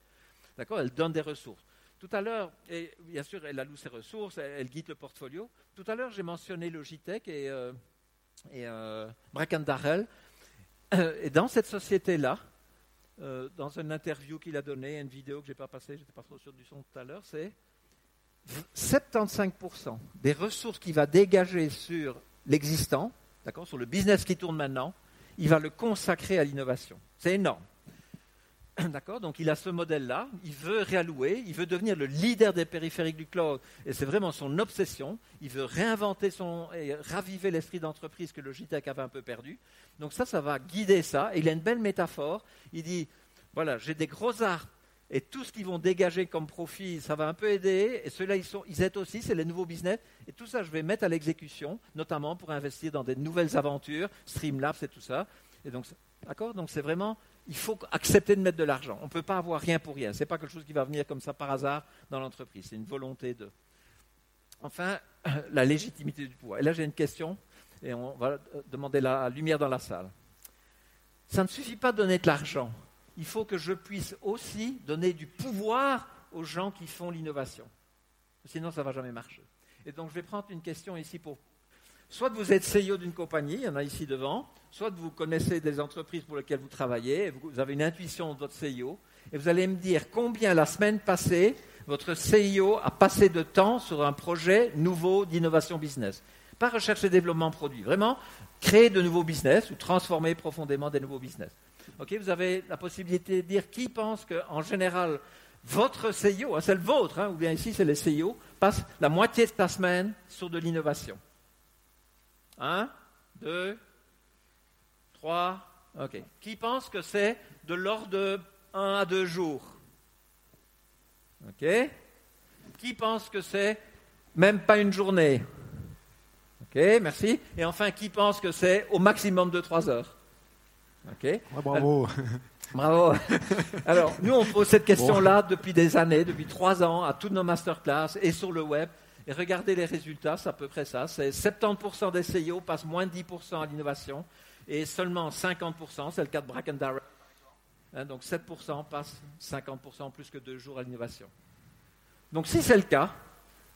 D'accord? Elle donne des ressources. Tout à l'heure, et bien sûr, elle alloue ses ressources, elle, guide le portfolio. Tout à l'heure, j'ai mentionné Logitech et, euh, et euh. Et dans cette société-là, euh, dans une interview qu'il a donnée, une vidéo que je n'ai pas passée, je n'étais pas trop sûr du son tout à l'heure, c'est 75% des ressources qu'il va dégager sur l'existant, d'accord, sur le business qui tourne maintenant, il va le consacrer à l'innovation. C'est énorme. D'accord Donc il a ce modèle-là, il veut réallouer, il veut devenir le leader des périphériques du cloud, et c'est vraiment son obsession. Il veut réinventer son, et raviver l'esprit d'entreprise que Logitech avait un peu perdu. Donc ça, ça va guider ça. Et il a une belle métaphore. Il dit, voilà, j'ai des gros arts, et tout ce qu'ils vont dégager comme profit, ça va un peu aider. Et ceux-là, ils, ils aident aussi, c'est les nouveaux business. Et tout ça, je vais mettre à l'exécution, notamment pour investir dans des nouvelles aventures, Streamlabs et tout ça. Et donc, d'accord? Donc c'est vraiment il faut accepter de mettre de l'argent. On ne peut pas avoir rien pour rien. Ce n'est pas quelque chose qui va venir comme ça par hasard dans l'entreprise. C'est une volonté de. Enfin, la légitimité du pouvoir. Et là, j'ai une question, et on va demander la lumière dans la salle. Ça ne suffit pas de donner de l'argent. Il faut que je puisse aussi donner du pouvoir aux gens qui font l'innovation. Sinon, ça ne va jamais marcher. Et donc, je vais prendre une question ici pour Soit vous êtes CEO d'une compagnie, il y en a ici devant, soit vous connaissez des entreprises pour lesquelles vous travaillez, vous avez une intuition de votre CEO, et vous allez me dire combien la semaine passée, votre CEO a passé de temps sur un projet nouveau d'innovation business. Pas recherche et développement produit, vraiment créer de nouveaux business ou transformer profondément des nouveaux business. Vous avez la possibilité de dire qui pense qu'en général, votre CEO, hein, c'est le vôtre, hein, ou bien ici c'est les CEO, passe la moitié de sa semaine sur de l'innovation. Un, deux, trois, ok. Qui pense que c'est de l'ordre de un à deux jours? Ok. Qui pense que c'est même pas une journée? Ok, merci. Et enfin, qui pense que c'est au maximum de trois heures? Ok. bravo. bravo. Alors, nous, on pose cette question-là depuis des années, depuis trois ans, à toutes nos masterclass et sur le web. Et regardez les résultats, c'est à peu près ça. C'est 70% des CEO passent moins de 10% à l'innovation et seulement 50%, c'est le cas de Bracken Darrell. Hein, donc 7% passent 50% plus que deux jours à l'innovation. Donc si c'est le cas,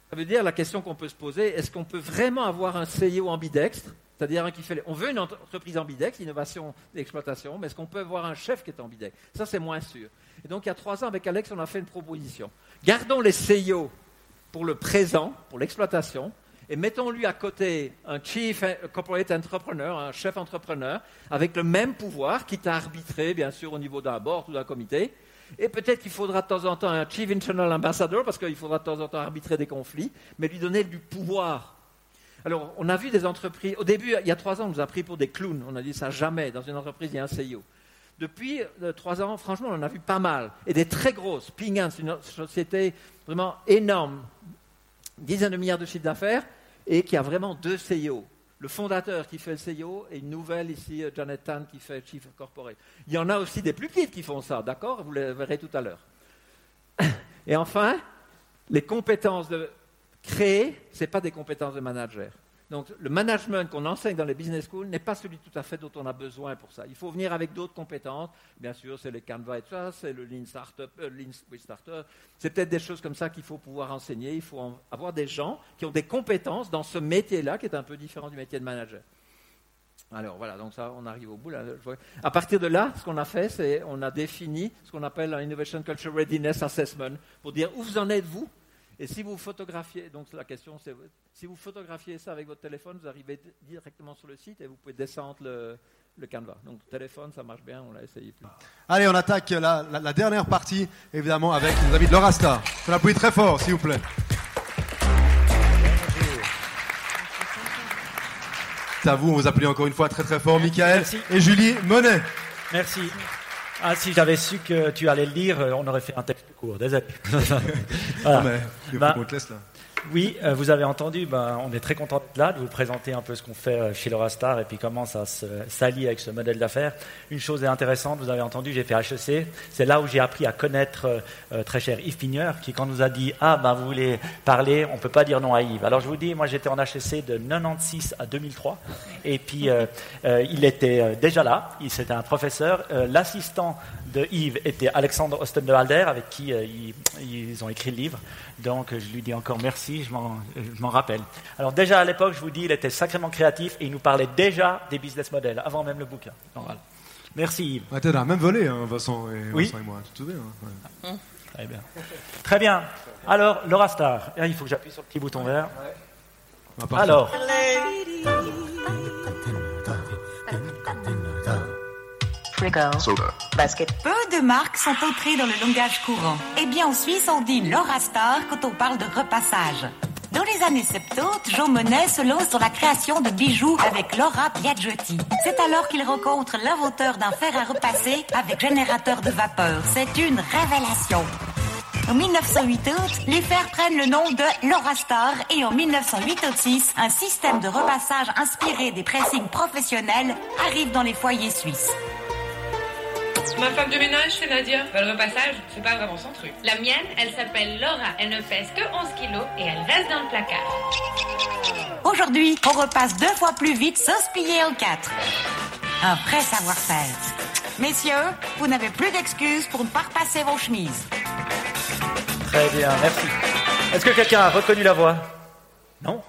ça veut dire la question qu'on peut se poser, est-ce qu'on peut vraiment avoir un CEO ambidextre c'est-à-dire qui fait. On veut une entreprise ambidextre, innovation d'exploitation, mais est-ce qu'on peut avoir un chef qui est ambidextre? Ça, c'est moins sûr. Et donc, il y a trois ans, avec Alex, on a fait une proposition. Gardons les CEO pour le présent, pour l'exploitation, et mettons-lui à côté un chief corporate entrepreneur, un chef entrepreneur, avec le même pouvoir, quitte à arbitrer, bien sûr, au niveau d'un board ou d'un comité. Et peut-être qu'il faudra de temps en temps un chief international ambassador, parce qu'il faudra de temps en temps arbitrer des conflits, mais lui donner du pouvoir. Alors, on a vu des entreprises. Au début, il y a trois ans, on nous a pris pour des clowns. On a dit ça jamais. Dans une entreprise, il y a un CEO. Depuis euh, trois ans, franchement, on en a vu pas mal. Et des très grosses. Ping c'est une société vraiment énorme, dizaines de milliards de chiffre d'affaires, et qui a vraiment deux CEO. Le fondateur qui fait le CEO et une nouvelle ici, euh, Janet Tan, qui fait Chief Corporate. Il y en a aussi des plus petites qui font ça, d'accord? Vous le verrez tout à l'heure. Et enfin, les compétences de créer, ce n'est pas des compétences de manager. Donc le management qu'on enseigne dans les business schools n'est pas celui tout à fait dont on a besoin pour ça. Il faut venir avec d'autres compétences. Bien sûr, c'est les Canva et tout ça, c'est le Lean Startup, euh, Lean. C'est peut-être des choses comme ça qu'il faut pouvoir enseigner. Il faut avoir des gens qui ont des compétences dans ce métier-là qui est un peu différent du métier de manager. Alors voilà, donc ça, on arrive au bout. À partir de là, ce qu'on a fait, c'est on a défini ce qu'on appelle un Innovation Culture Readiness Assessment pour dire où vous en êtes vous Et si vous photographiez, donc la question c'est, si vous photographiez ça avec votre téléphone, vous arrivez directement sur le site et vous pouvez descendre le, le canevas. Donc téléphone, ça marche bien, on l'a essayé plus. Allez, on attaque la, la- la dernière partie, évidemment, avec nos amis de Laura Star. On appuie très fort, s'il vous plaît. C'est à vous, on vous applaudit encore une fois très très fort, Michael Merci. et Julie Monet. Merci. Ah, si j'avais su que tu allais le lire, euh, on aurait fait un texte plus court. Désolé. Voilà. Ah, mais Bah, qu'on te laisse là. Oui, euh, vous avez entendu, ben, on est très content d'être là, de vous présenter un peu ce qu'on fait euh, chez Laura Star et puis comment ça s'allie avec ce modèle d'affaires. Une chose est intéressante, vous avez entendu, j'ai fait HEC, c'est là où j'ai appris à connaître euh, euh, très cher Yves Pigneur, qui quand nous a dit Ah, ben vous voulez parler, on peut pas dire non à Yves. Alors je vous dis, moi j'étais en HEC de 96 à 2003, et puis euh, euh, il était déjà là, il c'était un professeur. L'assistant de Yves était Alexandre Ostendehalder, avec qui euh, ils, ils ont écrit le livre. Donc je lui dis encore merci, je m'en rappelle. Alors déjà à l'époque, je vous dis, il était sacrément créatif et il nous parlait déjà des business models, avant même le bouquin. Donc, voilà. Merci Yves. On était dans la même volée, hein, Vincent, et, Oui. Vincent et moi, souviens hein, ouais. Très bien. Très bien. Alors, Laura Star. Ah, Il faut que j'appuie sur le petit bouton vert. Ah, parfait. Alors, Frigo. Soda. Basket. Peu de marques sont entrées dans le langage courant. Eh bien, en Suisse, on dit Laura Star quand on parle de repassage. Dans les années 70, Jean Monnet se lance dans la création de bijoux avec Laura Biagiotti. C'est alors qu'il rencontre l'inventeur d'un fer à repasser avec générateur de vapeur. C'est une révélation. En 1988, les fers prennent le nom de Laura Star et en 1986, un système de repassage inspiré des pressings professionnels arrive dans les foyers suisses. Ma femme de ménage, c'est Nadia. Bah, le repassage, c'est pas vraiment son truc. La mienne, elle s'appelle Laura. Elle ne pèse que 11 kilos et elle reste dans le placard. Aujourd'hui, on repasse deux fois plus vite sans se plier en quatre. Un vrai savoir-faire. Messieurs, vous n'avez plus d'excuses pour ne pas repasser vos chemises. très bien, merci. Est-ce que quelqu'un a reconnu la voix? Non?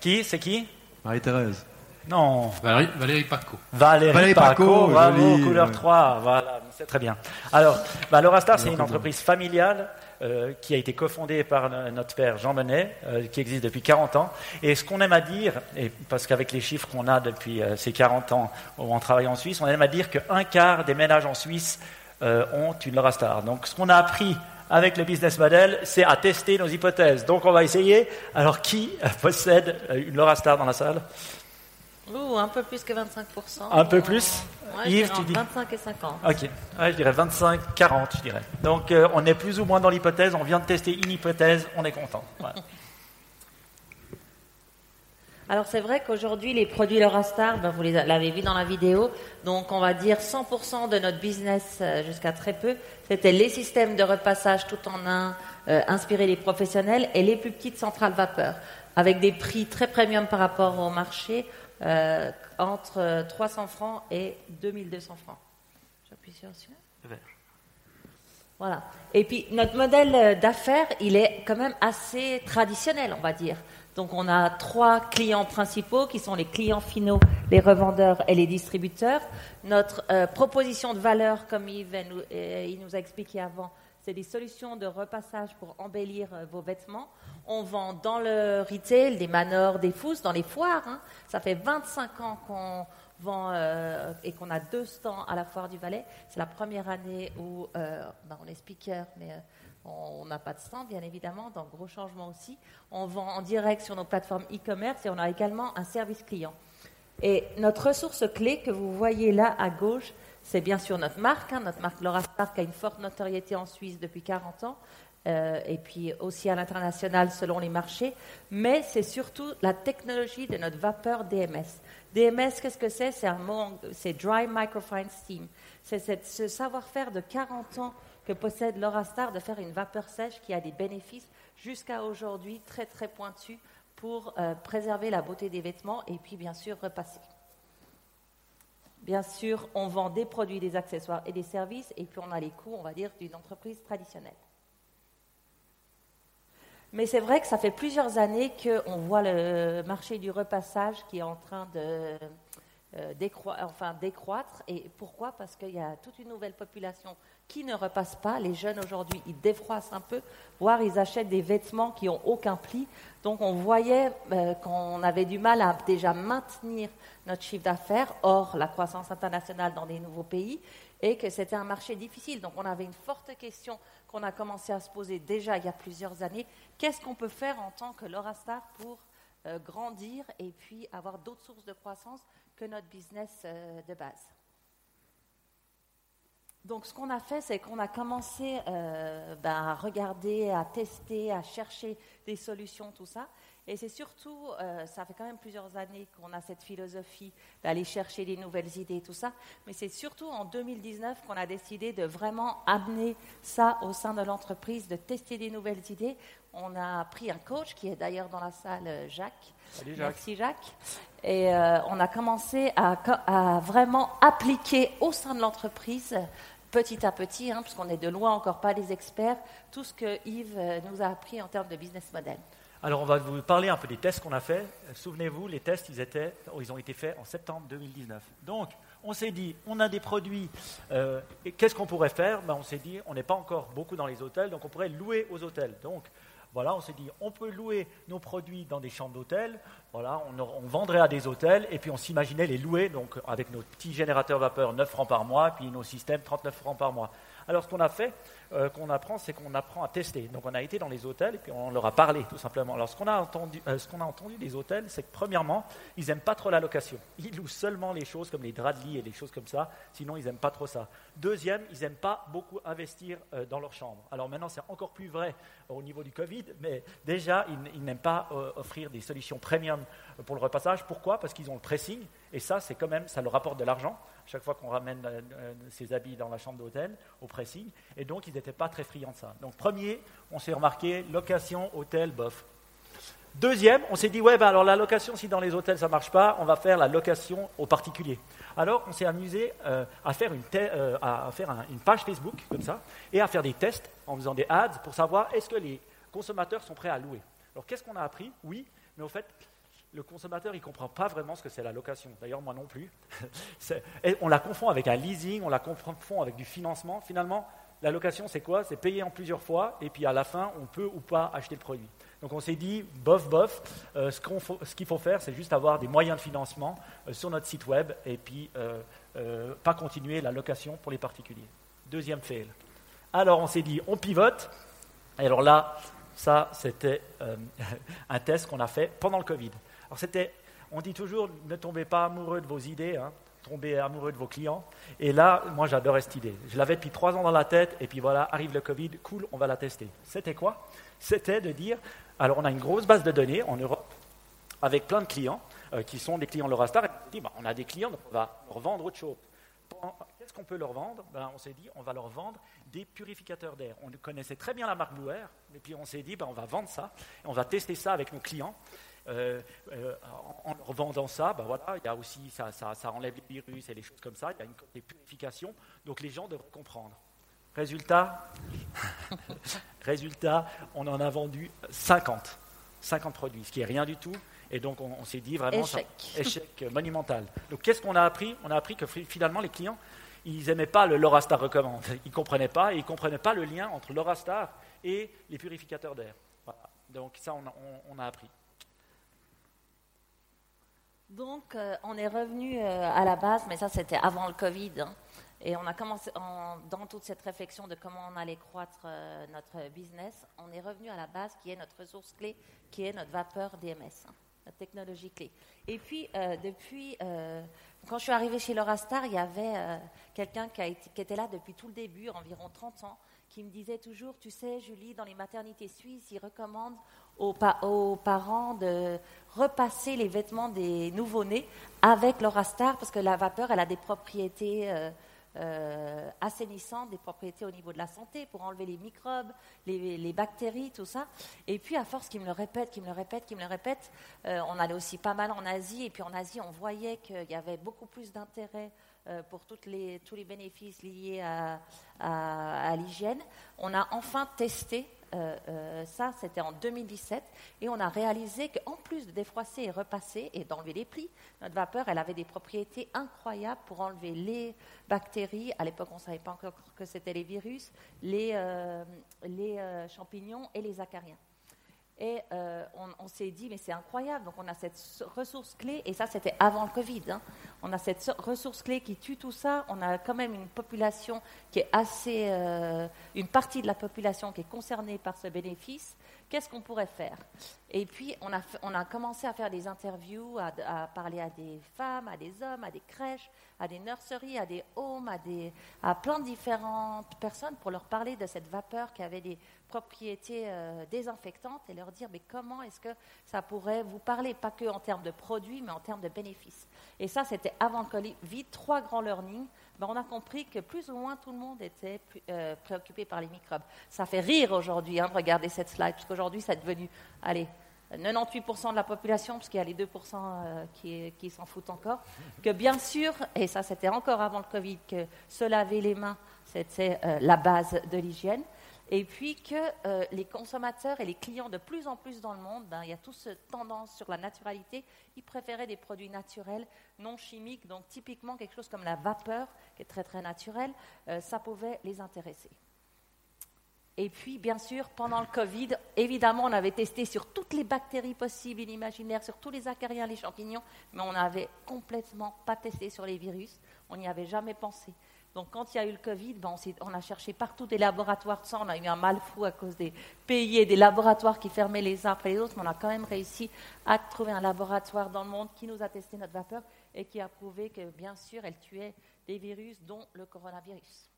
Qui? C'est qui? Marie-Thérèse. Non. Valérie, Valérie Paco. Valérie, Valérie Paco, Paco, bravo, joli, couleur ouais. 3, voilà, c'est très bien. Alors, bah, Laura Star, c'est une entreprise familiale euh, qui a été cofondée par notre père Jean Monnet, euh, qui existe depuis 40 ans. Et ce qu'on aime à dire, et parce qu'avec les chiffres qu'on a depuis euh, ces 40 ans où on travaille en Suisse, on aime à dire qu'un quart des ménages en Suisse euh, ont une Laura Star. Donc, ce qu'on a appris avec le business model, c'est à tester nos hypothèses. Donc, on va essayer. Alors, qui possède une Laura Star dans la salle? Ouh, un peu plus que 25%. Un peu plus Ouais, Yves, tu dis 25 et 50. Ok, Ouais, je dirais 25, 40, je dirais. Donc euh, on est plus ou moins dans l'hypothèse, on vient de tester une hypothèse, on est content. Alors c'est vrai qu'aujourd'hui, les produits Laurastar, ben, vous l'avez vu dans la vidéo, donc on va dire 100% de notre business euh, jusqu'à très peu, c'était les systèmes de repassage tout en un, euh, inspirés des professionnels, et les plus petites centrales vapeur, avec des prix très premium par rapport au marché, euh, entre euh, 300 francs et 2200 francs. J'appuie sur celui-là Voilà. Et puis notre modèle euh, d'affaires, il est quand même assez traditionnel, on va dire. Donc on a trois clients principaux qui sont les clients finaux, les revendeurs et les distributeurs. Notre euh, proposition de valeur, comme Yves nous, euh, il nous a expliqué avant, c'est des solutions de repassage pour embellir euh, vos vêtements. On vend dans le retail, des manors, des fousses, dans les foires. hein. Ça fait 25 ans qu'on vend euh, et qu'on a deux stands à la foire du Valais. C'est la première année où ben, on est speaker, mais euh, on n'a pas de stand, bien évidemment, donc gros changement aussi. On vend en direct sur nos plateformes e-commerce et on a également un service client. Et notre ressource clé que vous voyez là à gauche, c'est bien sûr notre marque. hein. Notre marque Laura Star qui a une forte notoriété en Suisse depuis 40 ans. Euh, et puis aussi à l'international selon les marchés, mais c'est surtout la technologie de notre vapeur DMS. DMS, qu'est-ce que c'est? C'est un mot, c'est Dry Microfine Steam. C'est ce savoir-faire de 40 ans que possède Laura Star de faire une vapeur sèche qui a des bénéfices jusqu'à aujourd'hui très très pointus pour euh, préserver la beauté des vêtements et puis bien sûr repasser. Bien sûr, on vend des produits, des accessoires et des services et puis on a les coûts, on va dire, d'une entreprise traditionnelle. Mais c'est vrai que ça fait plusieurs années qu'on voit le marché du repassage qui est en train de, euh, décroître. Et pourquoi? Parce qu'il y a toute une nouvelle population qui ne repasse pas. Les jeunes aujourd'hui, ils défroissent un peu, voire ils achètent des vêtements qui n'ont aucun pli. Donc on voyait euh, qu'on avait du mal à déjà maintenir notre chiffre d'affaires, hors la croissance internationale dans des nouveaux pays, et que c'était un marché difficile. Donc on avait une forte question qu'on a commencé à se poser déjà il y a plusieurs années. Qu'est-ce qu'on peut faire en tant que Laura Star pour euh, grandir et puis avoir d'autres sources de croissance que notre business euh, de base? Donc, ce qu'on a fait, c'est qu'on a commencé euh, ben, à regarder, à tester, à chercher des solutions, tout ça. Et c'est surtout, euh, ça fait quand même plusieurs années qu'on a cette philosophie d'aller chercher des nouvelles idées, tout ça. Mais c'est surtout en 2019 qu'on a décidé de vraiment amener ça au sein de l'entreprise, de tester des nouvelles idées. On a pris un coach qui est d'ailleurs dans la salle, euh, Jacques. Salut, Jacques. Merci Jacques. Et euh, on a commencé à, vraiment appliquer au sein de l'entreprise, petit à petit, hein, puisqu'on est de loin encore pas des experts, tout ce que Yves nous a appris en termes de business model. Alors, on va vous parler un peu des tests qu'on a fait. Souvenez-vous, les tests, ils, étaient, ils ont été faits en septembre 2019. Donc, on s'est dit, on a des produits, euh, qu'est-ce qu'on pourrait faire? Ben, On s'est dit, on n'est pas encore beaucoup dans les hôtels, donc on pourrait louer aux hôtels. Donc, voilà, on s'est dit, on peut louer nos produits dans des chambres d'hôtel. Voilà, on, on vendrait à des hôtels, et puis on s'imaginait les louer, donc avec nos petits générateurs vapeur 9 francs par mois, puis nos systèmes 39 francs par mois. Alors, ce qu'on a fait, euh, qu'on apprend, c'est qu'on apprend à tester. Donc, on a été dans les hôtels et puis on leur a parlé, tout simplement. Alors, ce qu'on a entendu, euh, ce qu'on a entendu des hôtels, c'est que premièrement, ils n'aiment pas trop la location. Ils louent seulement les choses comme les draps de lit et les choses comme ça. Sinon, ils n'aiment pas trop ça. Deuxième, ils n'aiment pas beaucoup investir euh, dans leur chambre. Alors maintenant, c'est encore plus vrai au niveau du Covid, mais déjà, ils, n'aiment pas offrir des solutions premium pour le repassage. Pourquoi? Parce qu'ils ont le pressing, et ça, c'est quand même, ça leur rapporte de l'argent chaque fois qu'on ramène ses habits dans la chambre d'hôtel au pressing. Et donc, ils pas très friands de ça. Donc, premier, on s'est remarqué, location, hôtel, bof. Deuxième, on s'est dit, ouais, bah, alors la location, si dans les hôtels ça marche pas, on va faire la location aux particuliers. Alors, on s'est amusé euh, à faire, une, euh, à faire un- une page Facebook, comme ça, et à faire des tests en faisant des ads pour savoir est-ce que les consommateurs sont prêts à louer. Alors, qu'est-ce qu'on a appris? Oui, mais au fait, le consommateur, il comprend pas vraiment ce que c'est la location. D'ailleurs, moi non plus. On la confond avec un leasing, on la confond avec du financement. Finalement, la location, c'est quoi? C'est payer en plusieurs fois, et puis à la fin, on peut ou pas acheter le produit. Donc on s'est dit, bof, bof, euh, ce qu'il faut faire, c'est juste avoir des moyens de financement euh, sur notre site web, et puis euh, pas continuer la location pour les particuliers. Deuxième fail. Alors on s'est dit, on pivote. Et alors là, ça, c'était un test qu'on a fait pendant le Covid. Alors c'était, on dit toujours, ne tombez pas amoureux de vos idées, hein, tombez amoureux de vos clients. Et là, moi, j'adorais cette idée. Je l'avais depuis trois ans dans la tête, et puis voilà, arrive le Covid, cool, on va la tester. C'était quoi? C'était de dire, alors on a une grosse base de données en Europe, avec plein de clients, euh, qui sont des clients Lorastar, et on dit, bah, on a des clients, donc on va leur vendre autre chose. Qu'est-ce qu'on peut leur vendre? Ben, On s'est dit, on va leur vendre des purificateurs d'air. On connaissait très bien la marque Blue Air, et puis on s'est dit, ben, on va vendre ça, et on va tester ça avec nos clients. Euh, euh, en, leur vendant ça, ben voilà, il y a aussi, ça, ça, ça enlève les virus et les choses comme ça, il y a une côté purification, donc les gens devraient comprendre. Résultat, résultat, on en a vendu 50, 50 produits, ce qui est rien du tout, et donc on, on s'est dit vraiment ça- Échec. échec monumental. Donc qu'est-ce qu'on a appris? On a appris que fi- finalement les clients, ils n'aimaient pas le Lorastar recommande. Ils ne comprenaient pas et ils ne comprenaient pas le lien entre Lorastar et les purificateurs d'air. Voilà. Donc ça, on a, on- on a appris. Donc, euh, on est revenu euh, à la base, mais ça, c'était avant le Covid. hein. et on a commencé, en- dans toute cette réflexion de comment on allait croître euh, notre business, on est revenu à la base qui est notre ressource clé, qui est notre vapeur DMS, hein, notre technologie clé. Et puis, depuis, quand je suis arrivée chez Lorastar, il y avait quelqu'un qui, était là depuis tout le début, environ 30 ans, qui me disait toujours, tu sais, Julie, dans les maternités suisses, ils recommandent aux parents de repasser les vêtements des nouveau-nés avec l'Orastar, parce que la vapeur, elle a des propriétés euh, euh, assainissantes, des propriétés au niveau de la santé, pour enlever les microbes, les, bactéries, tout ça. Et puis, à force qu'ils me le répètent, qu'ils me le répètent, qu'ils me le répètent, euh, on allait aussi pas mal en Asie, et puis en Asie, on voyait qu'il y avait beaucoup plus d'intérêt pour tous les bénéfices liés à, l'hygiène. On a enfin testé ça, c'était en 2017, et on a réalisé qu'en plus de défroisser et repasser et d'enlever les plis, notre vapeur, avait des propriétés incroyables pour enlever les bactéries. À l'époque, on ne savait pas encore que c'était les virus, les, euh, les euh, champignons et les acariens. Et euh, on, s'est dit, mais c'est incroyable, donc on a cette ressource clé, et ça c'était avant le Covid, hein. on a cette so- ressource clé qui tue tout ça, on a quand même une population qui est assez, euh, une partie de la population qui est concernée par ce bénéfice, qu'est-ce qu'on pourrait faire? Et puis on a, commencé à faire des interviews, à, à parler à des femmes, à des hommes, à des crèches, à des nurseries, à des homes, à, des, à plein de différentes personnes pour leur parler de cette vapeur qui avait des propriétés euh, désinfectantes et leur dire mais comment est-ce que ça pourrait vous parler, pas que en termes de produits, mais en termes de bénéfices. Et ça, c'était avant le Covid, trois grands learnings. Ben, on a compris que plus ou moins tout le monde était euh, préoccupé par les microbes. Ça fait rire aujourd'hui hein, de regarder cette slide, parce qu'aujourd'hui, c'est devenu, allez, 98% de la population, parce y a les 2% euh, qui, qui s'en foutent encore, que bien sûr, et ça c'était encore avant le Covid, que se laver les mains, c'était euh, la base de l'hygiène. Et puis que euh, les consommateurs et les clients de plus en plus dans le monde, ben, il y a toute cette tendance sur la naturalité, ils préféraient des produits naturels, non chimiques. Donc typiquement quelque chose comme la vapeur, qui est très très naturelle, euh, ça pouvait les intéresser. Et puis, bien sûr, pendant le Covid, évidemment, on avait testé sur toutes les bactéries possibles et imaginaires, sur tous les acariens, les champignons, mais on n'avait complètement pas testé sur les virus. On n'y avait jamais pensé. Donc, quand il y a eu le Covid, ben, on, a cherché partout des laboratoires de ça. On a eu un mal fou à cause des pays et des laboratoires qui fermaient les uns après les autres, mais on a quand même réussi à trouver un laboratoire dans le monde qui nous a testé notre vapeur et qui a prouvé que, bien sûr, elle tuait des virus, dont le coronavirus.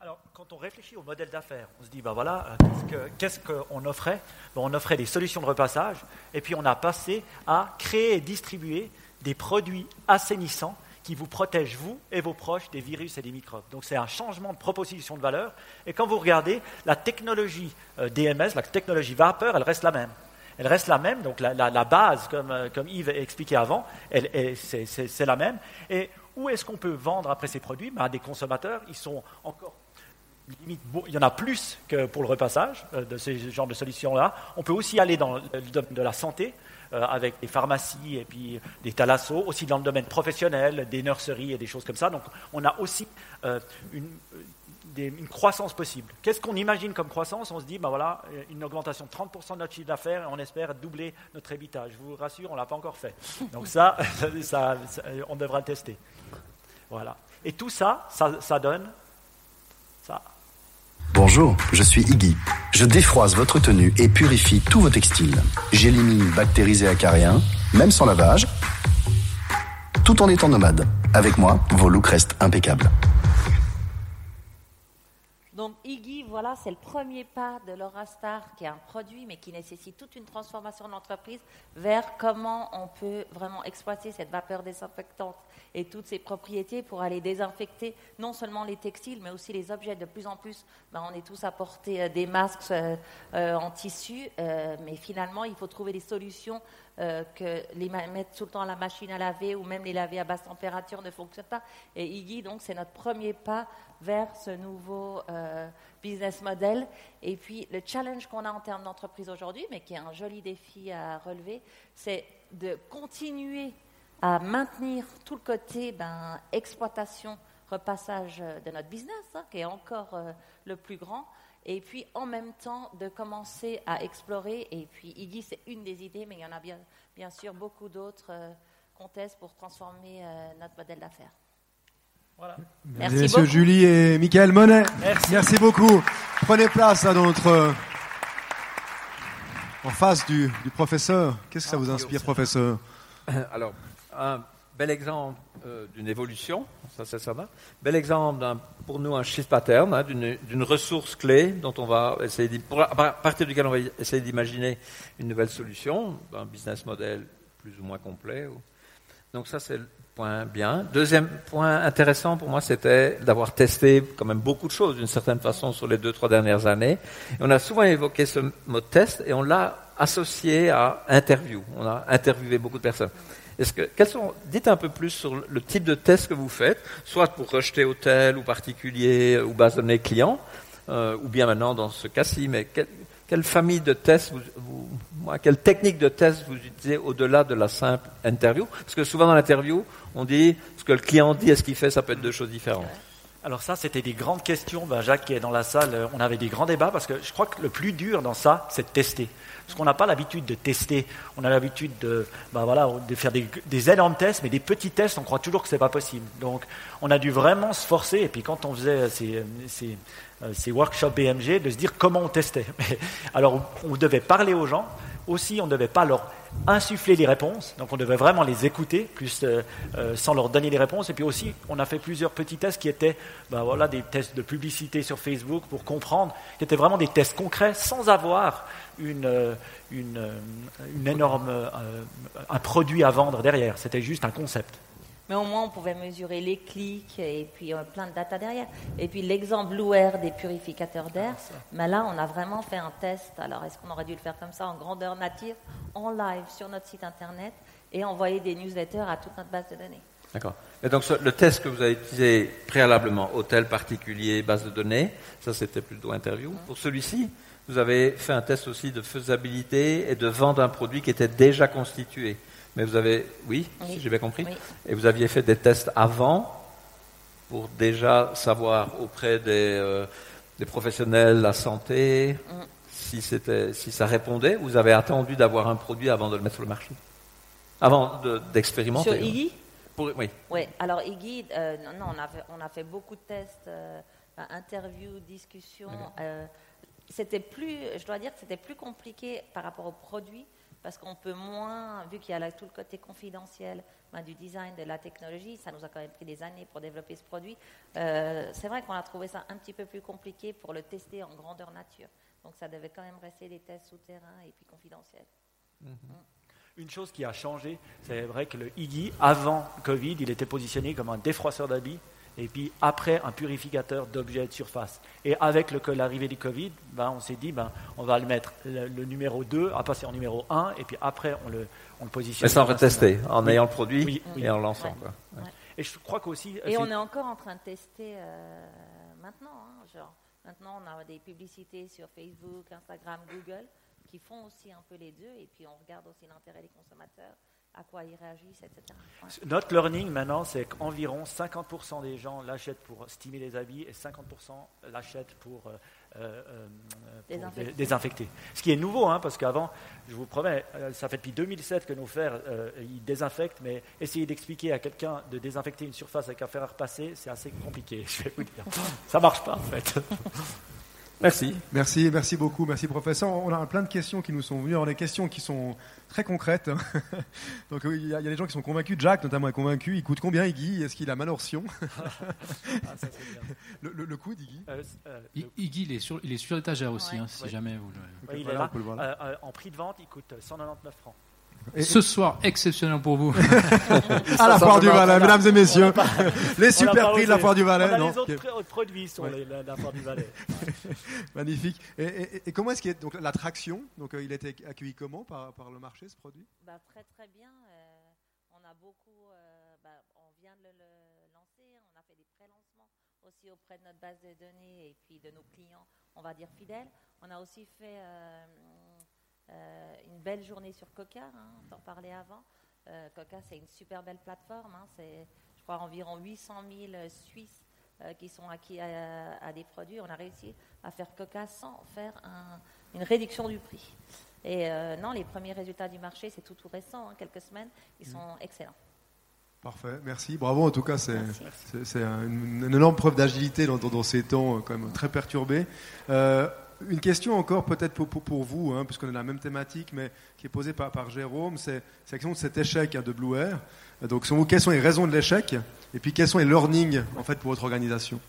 Alors, quand on réfléchit au modèle d'affaires, on se dit, ben voilà, euh, qu'est-ce que- qu'est-ce qu'on offrait? Ben, On offrait des solutions de repassage, et puis on a passé à créer et distribuer des produits assainissants qui vous protègent, vous et vos proches, des virus et des microbes. Donc c'est un changement de proposition de valeur. Et quand vous regardez, la technologie euh, DMS, la technologie vapeur, elle reste la même. Elle reste la même, donc la, base, comme, euh, comme Yves a expliqué avant, c'est- la même. Et où est-ce qu'on peut vendre après ces produits? Ben, à Des consommateurs, ils sont encore il y en a plus que pour le repassage euh, de ces genres de solutions-là. On peut aussi aller dans le domaine de la santé, euh, avec des pharmacies et puis des thalassos, aussi dans le domaine professionnel, des nurseries et des choses comme ça. Donc on a aussi euh, une, croissance possible. Qu'est-ce qu'on imagine comme croissance? On se dit, ben voilà, euh, une augmentation de 30% de notre chiffre d'affaires et on espère doubler notre habitat. Je vous rassure, on ne l'a pas encore fait. Donc ça- on devra le tester. Voilà. Et tout ça, ça, ça donne ça. Bonjour, je suis Iggy. Je défroise votre tenue et purifie tous vos textiles. J'élimine bactéries et acariens, même sans lavage, tout en étant nomade. Avec moi, vos looks restent impeccables. Donc Iggy, voilà, c'est le premier pas de l'Aurastar, qui est un produit, mais qui nécessite toute une transformation de l'entreprise vers comment on peut vraiment exploiter cette vapeur désinfectante et toutes ses propriétés pour aller désinfecter non seulement les textiles, mais aussi les objets. De plus en plus, ben, on est tous à porter euh, des masques euh, euh, en tissu, mais finalement, il faut trouver des solutions que les mettre tout le temps à la machine à laver ou même les laver à basse température ne fonctionne pas. Et Iggy, donc, c'est notre premier pas vers ce nouveau euh, business model. Et puis, le challenge qu'on a en termes d'entreprise aujourd'hui, mais qui est un joli défi à relever, c'est de continuer à maintenir tout le côté ben, exploitation, repassage euh, de notre business, hein, qui est encore euh, le plus grand, et puis en même temps de commencer à explorer, et puis Iggy c'est une des idées, mais il y en a bien, sûr beaucoup d'autres euh, qu'on teste pour transformer notre modèle d'affaires. Voilà. Mesdames Merci et messieurs, beaucoup. Julie et Michael Monet. Merci. beaucoup. Prenez place à notre en face du, du professeur. Qu'est-ce que ça vous inspire, professeur Alors, un bel exemple euh, d'une évolution, ça c'est ça. va. Bel exemple d'un- pour nous un shift pattern, hein, d'une ressource clé dont on va essayer, pour- à partir duquel on va essayer d'imaginer une nouvelle solution, un business model plus ou moins complet. ou- Donc ça c'est point bien. Deuxième point intéressant pour moi, c'était d'avoir testé quand même beaucoup de choses d'une certaine façon sur les deux trois dernières années. On a souvent évoqué ce mot test et on l'a associé à interview. On a interviewé beaucoup de personnes. Est-ce que, quels sont, dites un peu plus sur le type de test que vous faites, soit pour rejeter hôtel ou particulier ou base de données clients, euh, ou bien maintenant dans ce cas-ci, mais quelle, famille de tests, vous, moi, quelle technique de test vous utilisez au-delà de la simple interview? Parce que souvent dans l'interview, on dit ce que le client dit et ce qu'il fait, ça peut être deux choses différentes. Alors ça, c'était des grandes questions. Ben, Jacques qui est dans la salle, euh, on avait des grands débats parce que je crois que le plus dur dans ça, c'est de tester. Parce qu'on n'a pas l'habitude de tester. On a l'habitude de, ben voilà, de faire des, des, énormes tests, mais des petits tests, on croit toujours que c'est pas possible. Donc, on a dû vraiment se forcer. Et puis, quand on faisait ces, ces, ces workshops BMG, de se dire comment on testait. Alors, on devait parler aux gens. Aussi, on ne devait pas leur insuffler les réponses, donc on devait vraiment les écouter, plus euh, euh, sans leur donner les réponses. Et puis aussi, on a fait plusieurs petits tests qui étaient voilà, des tests de publicité sur Facebook pour comprendre, qui étaient vraiment des tests concrets sans avoir une, euh, énorme, un produit à vendre derrière. C'était juste un concept. Mais au moins, on pouvait mesurer les clics et puis euh, plein de data derrière. Et puis l'exemple Blue Air des purificateurs d'air, mais là, on a vraiment fait un test. Alors, est-ce qu'on aurait dû le faire comme ça en grandeur nature, en live sur notre site internet et envoyer des newsletters à toute notre base de données? D'accord. Et donc, le test que vous avez utilisé préalablement, hôtel particulier, base de données, ça c'était plutôt interview. Mmh. Pour celui-ci, vous avez fait un test aussi de faisabilité et de vente d'un produit qui était déjà constitué. Mais vous avez, oui, oui. si j'ai bien compris, oui. et vous aviez fait des tests avant pour déjà savoir auprès des, euh, des professionnels, la santé, mm. si, c'était, si ça répondait. Vous avez attendu d'avoir un produit avant de le mettre sur le marché, avant de, d'expérimenter. Sur Iggy? Pour, Oui. Oui. Alors Iggy, euh, non, non, on a, fait, on a fait beaucoup de tests, euh, interviews, discussions. Euh, c'était plus, je dois dire que c'était plus compliqué par rapport au produit parce qu'on peut moins, vu qu'il y a là, tout le côté confidentiel ben, du design, de la technologie, ça nous a quand même pris des années pour développer ce produit. Euh, c'est vrai qu'on a trouvé ça un petit peu plus compliqué pour le tester en grandeur nature. Donc ça devait quand même rester des tests souterrains et puis confidentiels. -hmm. mm. Une chose qui a changé, c'est vrai que le Iggy, avant Covid, il était positionné comme un défroisseur d'habits et puis après un purificateur d'objets de surface. Et avec l'arrivée du Covid, ben, on s'est dit, ben, on va le mettre le, le, numéro 2 à passer en numéro 1, et puis après on le, on le positionne. Mais sans retester, en oui. ayant le produit oui, oui. et en lançant. Ouais. Quoi. Ouais. Et je crois qu'aussi. Et on est encore en train de tester euh, maintenant. Hein, genre, maintenant, on a des publicités sur Facebook, Instagram, Google qui font aussi un peu les deux, et puis on regarde aussi l'intérêt des consommateurs à quoi ils réagissent, etc. Ouais. Notre learning maintenant, c'est qu'environ 50% des gens l'achètent pour stimuler les habits et 50% l'achètent pour, euh, euh, pour désinfecter. désinfecter. Ce qui est nouveau, hein, parce qu'avant, je vous promets, euh, ça fait depuis 2007 que nos fers, euh, ils désinfectent, mais essayer d'expliquer à quelqu'un de désinfecter une surface avec un fer à repasser, c'est assez compliqué, je vais vous dire. Ça marche pas, en fait. Merci. Merci, merci beaucoup, merci professeur. On a plein de questions qui nous sont venues, Alors, des questions qui sont très concrètes. Donc il y, a des gens qui sont convaincus, Jack notamment est convaincu. Il coûte combien Iggy? Est-ce qu'il a Malorsion ah, ça, le, le, le, coût d'Iggy euh, euh, Iggy, il est sur, il est sur l'étagère aussi, ouais. hein, si ouais. jamais vous le... Il là. Euh, en prix de vente, il coûte 199 francs. Et Ce soir, exceptionnel pour vous. à la foire du Valais, mesdames et messieurs. les super prix de la foire du Valais. On a non les autres okay. produits ouais. les, la, la, foire du Valais. Magnifique. Et, et, et, comment est-ce qu'il est donc l'attraction Donc euh, il a été accueilli comment par, par le marché ce produit? Bah, Très très bien. Euh, on a beaucoup. Euh, bah, on vient de le, le, lancer. On a fait des pré-lancements aussi auprès de notre base de données et puis de nos clients, on va dire fidèles. On a aussi fait euh, une belle journée sur Coca, hein, on en parlait avant. Euh, Coca, c'est une super belle plateforme. Hein, c'est, je crois, environ 800 000 Suisses euh, qui sont acquis à, à, des produits. On a réussi à faire Coca sans faire un, une réduction du prix. Et non, les premiers résultats du marché, c'est tout tout récent, hein, quelques semaines, ils sont mmh. excellents. Parfait, merci. Bravo, en tout cas, c'est, c'est, c'est une, une, énorme preuve d'agilité dans, dans, dans, ces temps quand même très perturbés. Euh, une question encore peut-être pour, vous, puisqu'on a la même thématique, mais qui est posée par, Jérôme, c'est, la question de cet échec hein, de Blue Air. Donc, vous, quelles sont les raisons de l'échec Et puis, quels sont les learnings en fait, pour votre organisation?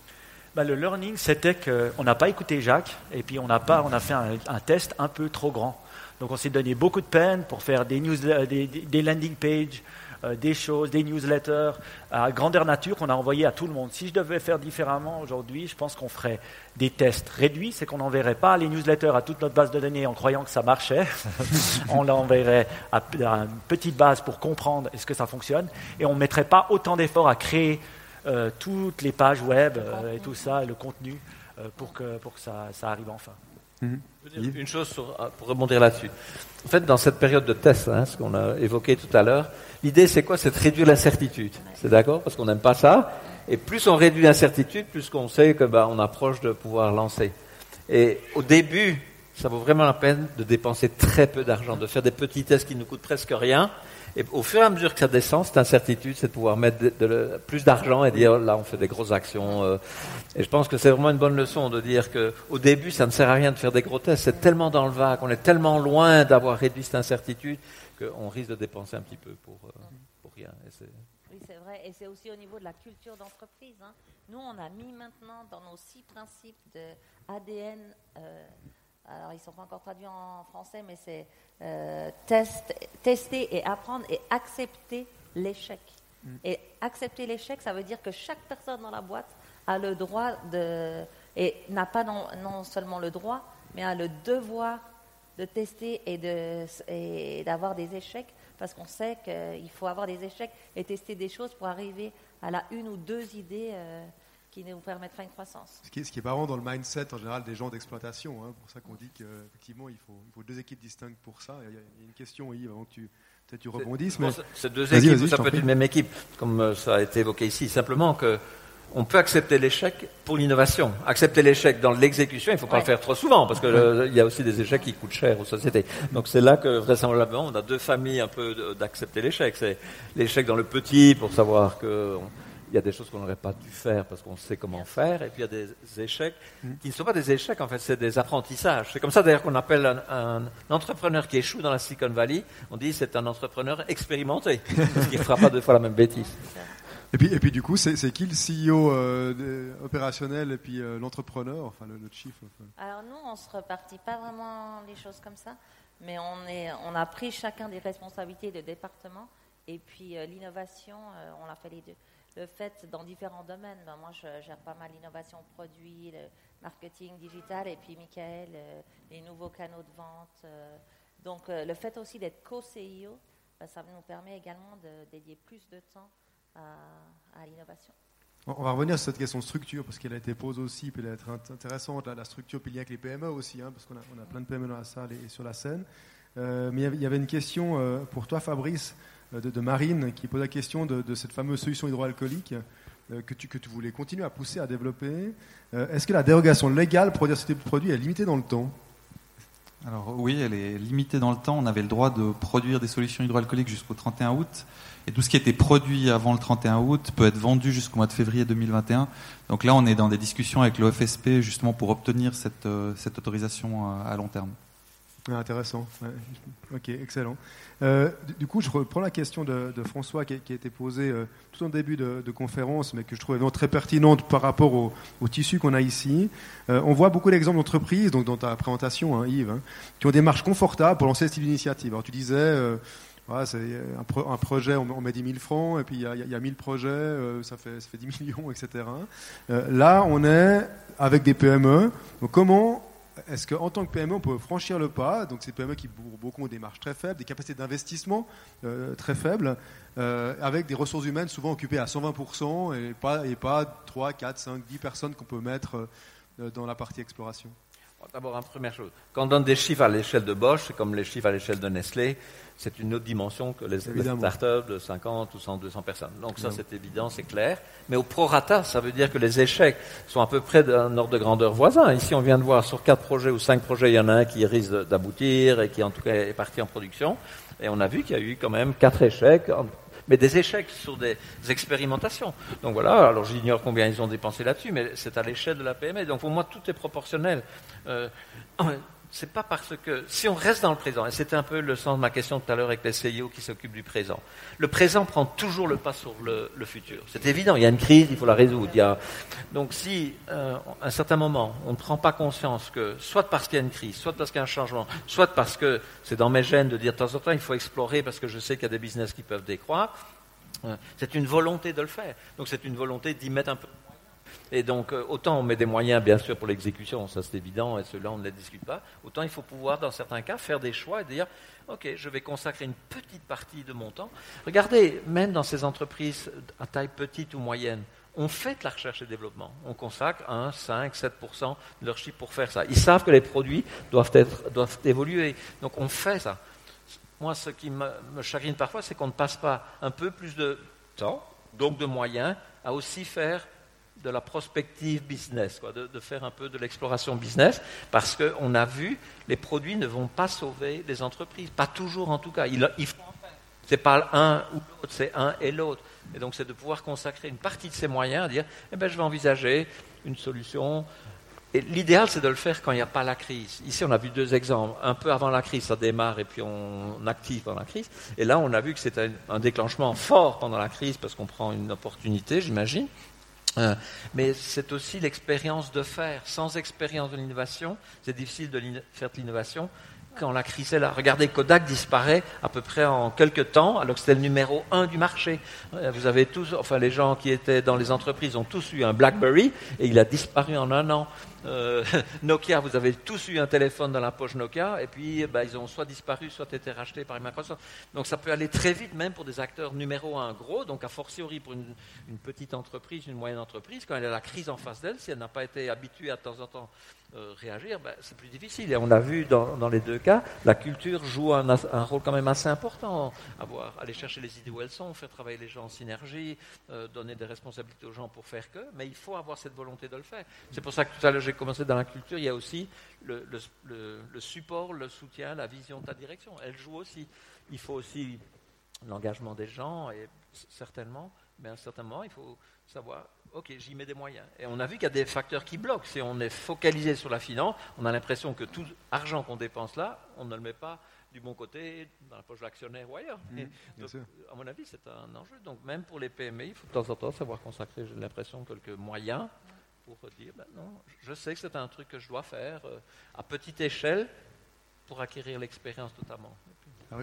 Bah, le learning, c'était qu'on n'a pas écouté Jacques, et puis on, n'a pas, on a fait un, test un peu trop grand. Donc on s'est donné beaucoup de peine pour faire des, des landing pages, euh, des choses, des newsletters à grandeur nature qu'on a envoyé à tout le monde. Si je devais faire différemment aujourd'hui, je pense qu'on ferait des tests réduits, c'est qu'on n'enverrait pas les newsletters à toute notre base de données en croyant que ça marchait. on l'enverrait à, à, une petite base pour comprendre est-ce que ça fonctionne, et on ne mettrait pas autant d'efforts à créer euh, toutes les pages web euh, et tout ça, et le contenu. pour que, pour que ça, ça arrive enfin. Une chose euh, pour rebondir là-dessus. En fait, dans cette période de test, hein, ce qu'on a évoqué tout à l'heure, l'idée c'est quoi? C'est de réduire l'incertitude. C'est d'accord? Parce qu'on n'aime pas ça. Et plus on réduit l'incertitude, plus qu'on sait que bah, on approche de pouvoir lancer. Et au début, ça vaut vraiment la peine de dépenser très peu d'argent, de faire des petits tests qui ne coûtent presque rien, et au fur et à mesure que ça descend, cette incertitude, c'est de pouvoir mettre plus d'argent et dire là, on fait des grosses actions. Euh. et je pense que c'est vraiment une bonne leçon de dire qu'au début, ça ne sert à rien de faire des gros tests. C'est tellement dans le vague, on est tellement loin d'avoir réduit cette incertitude qu'on risque de dépenser un petit peu pour, euh, pour rien. oui, c'est vrai. Et c'est aussi au niveau de la culture d'entreprise. Hein. Nous, on a mis maintenant dans nos six principes de ADN. Euh, alors, ils ne sont pas encore traduits en français, mais c'est euh, tester et apprendre et accepter l'échec. Mm. Et accepter l'échec, ça veut dire que chaque personne dans la boîte a le droit de. et n'a pas non, non, seulement le droit, mais a le devoir de tester et, de, et d'avoir des échecs, parce qu'on sait qu'il faut avoir des échecs et tester des choses pour arriver à la une ou deux idées. Euh, qui nous permettra une croissance. Ce qui est, ce qui est marrant dans le mindset en général des gens d'exploitation, hein, pour ça qu'on dit qu'effectivement il faut, il faut deux équipes distinctes pour ça. Il y a, une question, Yves, avant que tu, peut-être tu rebondisses. Mais... C'est deux équipes, ça peut être une même équipe, comme euh, ça a été évoqué ici. Simplement que on peut accepter l'échec pour l'innovation. Accepter l'échec dans l'exécution, il ne faut pas le faire trop souvent, parce qu'il y a aussi des échecs qui coûtent cher aux sociétés. Donc c'est là que vraisemblablement on a deux familles un peu d'accepter l'échec. C'est l'échec dans le petit pour savoir que il y a des choses qu'on n'aurait pas dû faire parce qu'on sait comment faire, et puis il y a des échecs mm. qui ne sont pas des échecs, en fait, c'est des apprentissages. C'est comme ça d'ailleurs qu'on appelle un, entrepreneur qui échoue dans la Silicon Valley, on dit c'est un entrepreneur expérimenté, parce qu'il ne fera pas deux fois la même bêtise. Et puis, et puis du coup, c'est qui le CEO euh, opérationnel et puis euh, l'entrepreneur, enfin le, chief Alors nous, on ne se repartit pas vraiment les choses comme ça, mais on, est, on a pris chacun des responsabilités de département, et puis euh, l'innovation, on l'a fait les deux le fait dans différents domaines. Ben, moi, je gère pas mal l'innovation produit, le marketing digital, et puis Michael, euh, les nouveaux canaux de vente. Euh. donc, euh, le fait aussi d'être co-CEO, ben, ça nous permet également de dédier plus de temps à, l'innovation. On va revenir sur cette question de structure, parce qu'elle a été posée aussi, puis elle est intéressante, la, structure, puis il y a avec les PME aussi, hein, parce qu'on a, on a, plein de PME dans la salle et, sur la scène. mais il y avait une question pour toi, Fabrice. Euh, de, Marine qui pose la question de, cette fameuse solution hydroalcoolique euh, que tu, voulais continuer à pousser, à développer. Euh, est-ce que la dérogation légale pour type de produit est limitée dans le temps? Alors oui, elle est limitée dans le temps. On avait le droit de produire des solutions hydroalcooliques jusqu'au 31 août. Et tout ce qui était produit avant le 31 août peut être vendu jusqu'au mois de février 2021. Donc là, on est dans des discussions avec l'OFSP justement pour obtenir cette autorisation à long terme. Intéressant. Ok, excellent. Euh, du coup, je reprends la question de, François qui a, été posée euh, tout en début de, conférence, mais que je trouve vraiment très pertinente par rapport au, tissu qu'on a ici. Euh, on voit beaucoup d'exemples d'entreprises, donc dans ta présentation, hein, Yves, hein, qui ont des marges confortables pour lancer ce type d'initiative. Alors tu disais, voilà, c'est un, projet, on, met 10 000 francs, et puis il y a, y a 1000 projets, ça, fait, ça fait 10 millions, etc. là, on est avec des PME. Donc comment est-ce qu'en tant que PME, on peut franchir le pas? Donc, ces PME qui, pour beaucoup, ont des marges très faibles, des capacités d'investissement euh, très faibles, euh, avec des ressources humaines souvent occupées à 120% et pas, et pas 3, 4, 5, 10 personnes qu'on peut mettre euh, dans la partie exploration D'abord, une première chose, quand on donne des chiffres à l'échelle de Bosch, c'est comme les chiffres à l'échelle de Nestlé, c'est une autre dimension que les, startups de 50 ou 100, 200 personnes. Donc ça, c'est évident, c'est clair. Mais au prorata, ça veut dire que les échecs sont à peu près d'un ordre de grandeur voisin. Ici, on vient de voir sur quatre projets ou cinq projets, il y en a un qui risque d'aboutir et qui, en tout cas, est parti en production. Et on a vu qu'il y a eu quand même quatre échecs mais des échecs sur des expérimentations. Donc voilà, alors j'ignore combien ils ont dépensé là-dessus, mais c'est à l'échelle de la PME. Donc pour moi, tout est proportionnel. Euh, c'est pas parce que si on reste dans le présent, et c'était un peu le sens de ma question tout à l'heure avec les CIO qui s'occupent du présent. Le présent prend toujours le pas sur le, futur. C'est évident. Il y a une crise, il faut la résoudre. Donc si euh, à un certain moment on ne prend pas conscience que soit parce qu'il y a une crise, soit parce qu'il y a un changement, soit parce que c'est dans mes gènes de dire de temps en temps il faut explorer parce que je sais qu'il y a des business qui peuvent décroître. Euh, c'est une volonté de le faire. Donc c'est une volonté d'y mettre un peu et donc, euh, autant on met des moyens, bien sûr, pour l'exécution, ça c'est évident, et ceux-là on ne les discute pas, autant il faut pouvoir, dans certains cas, faire des choix et dire, OK, je vais consacrer une petite partie de mon temps. Regardez, même dans ces entreprises à taille petite ou moyenne, ont fait de la recherche et développement. On consacre 1, 5, 7% de leur chiffre pour faire ça. Ils savent que les produits doivent, être, doivent évoluer. Donc on fait ça. Moi, ce qui me chagrine parfois, c'est qu'on ne passe pas un peu plus de temps, donc de moyens, à aussi faire de la prospective business, de, faire un peu de l'exploration business, parce qu'on a vu, les produits ne vont pas sauver les entreprises, pas toujours en tout cas. Ils, ils c'est pas un ou l'autre, c'est un et l'autre. Et donc c'est de pouvoir consacrer une partie de ces moyens à dire, eh ben, je vais envisager une solution. Et l'idéal, c'est de le faire quand il n'y a pas la crise. Ici, on a vu deux exemples. Un peu avant la crise, ça démarre et puis on active pendant la crise. Et là, on a vu que c'était un déclenchement fort pendant la crise parce qu'on prend une opportunité, j'imagine. Euh, mais c'est aussi l'expérience de faire. Sans expérience de l'innovation, c'est difficile de faire de l'innovation quand la crise est là. Regardez, Kodak disparaît à peu près en quelques temps, alors que c'était le numéro un du marché. Euh, vous avez tous, enfin les gens qui étaient dans les entreprises ont tous eu un BlackBerry et il a disparu en un an. Euh, Nokia, vous avez tous eu un téléphone dans la poche Nokia, et puis bah, ils ont soit disparu, soit été rachetés par Microsoft. Donc ça peut aller très vite, même pour des acteurs numéro un gros, donc a fortiori pour une, petite entreprise, une moyenne entreprise, quand elle a la crise en face d'elle, si elle n'a pas été habituée à de temps en temps euh, réagir, bah, c'est plus difficile. Et on a vu dans, les deux cas, la culture joue un, rôle quand même assez important. Avoir, aller chercher les idées où elles sont, faire travailler les gens en synergie, euh, donner des responsabilités aux gens pour faire que, mais il faut avoir cette volonté de le faire. C'est pour ça que tout à l'heure j'ai commencé dans la culture, il y a aussi le, support, le soutien, la vision de ta direction. Elle joue aussi. Il faut aussi l'engagement des gens, et certainement, mais à un certain moment, il faut savoir, ok, j'y mets des moyens. Et on a vu qu'il y a des facteurs qui bloquent. Si on est focalisé sur la finance, on a l'impression que tout argent qu'on dépense là, on ne le met pas du bon côté, dans la poche de l'actionnaire ou ailleurs. Mmh, à mon avis, c'est un enjeu. Donc même pour les PME, il faut de temps en temps savoir consacrer, j'ai l'impression, quelques moyens pour dire, ben non, je sais que c'est un truc que je dois faire euh, à petite échelle pour acquérir l'expérience notamment. Ah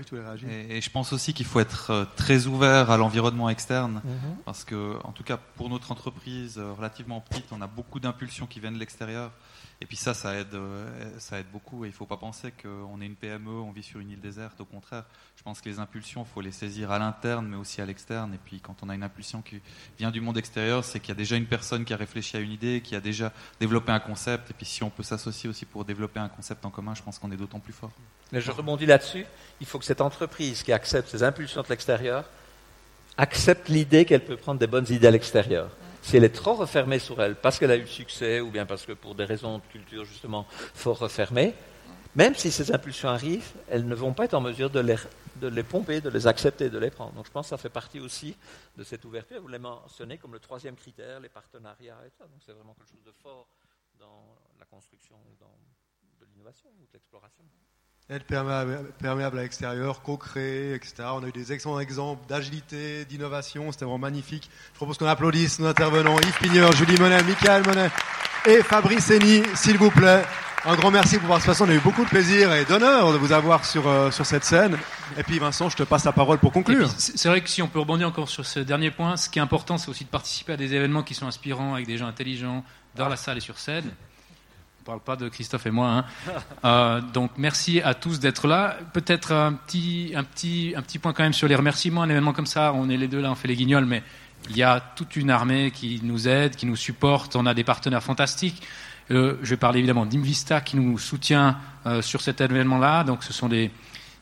et, je pense aussi qu'il faut être euh, très ouvert à l'environnement externe, mhm. parce que, en tout cas, pour notre entreprise euh, relativement petite, on a beaucoup d'impulsions qui viennent de l'extérieur. Et puis ça, ça aide, euh, ça aide beaucoup. Et il ne faut pas penser qu'on est une PME, on vit sur une île déserte. Au contraire, je pense que les impulsions, il faut les saisir à l'interne, mais aussi à l'externe. Et puis quand on a une impulsion qui vient du monde extérieur, c'est qu'il y a déjà une personne qui a réfléchi à une idée, qui a déjà développé un concept. Et puis si on peut s'associer aussi pour développer un concept en commun, je pense qu'on est d'autant plus fort. Mais je rebondis là-dessus. Il faut que cette entreprise qui accepte ces impulsions de l'extérieur accepte l'idée qu'elle peut prendre des bonnes idées à l'extérieur si elle est trop refermée sur elle, parce qu'elle a eu succès, ou bien parce que pour des raisons de culture justement fort refermées, même si ces impulsions arrivent, elles ne vont pas être en mesure de les, de les pomper, de les accepter, de les prendre. Donc je pense que ça fait partie aussi de cette ouverture. Vous l'avez mentionné comme le troisième critère, les partenariats et tout. Donc c'est vraiment quelque chose de fort dans la construction dans, de l'innovation ou de l'exploration être perméable, à l'extérieur, co-créer, etc. On a eu des excellents exemples d'agilité, d'innovation, c'était vraiment magnifique. Je propose qu'on applaudisse nos intervenants, Yves Pigneur, Julie Monet, Michael Monet et Fabrice Henny, s'il vous plaît. Un grand merci pour façon. On a eu beaucoup de plaisir et d'honneur de vous avoir sur, euh, sur cette scène. Et puis Vincent, je te passe la parole pour conclure. C'est vrai que si on peut rebondir encore sur ce dernier point, ce qui est important, c'est aussi de participer à des événements qui sont inspirants avec des gens intelligents dans la salle et sur scène parle pas de Christophe et moi. Hein. Euh, donc merci à tous d'être là. Peut-être un petit, un, petit, un petit point quand même sur les remerciements. Un événement comme ça, on est les deux là, on fait les guignols, mais il y a toute une armée qui nous aide, qui nous supporte. On a des partenaires fantastiques. Euh, je vais parler évidemment d'Invista qui nous soutient euh, sur cet événement-là. Donc ce sont des,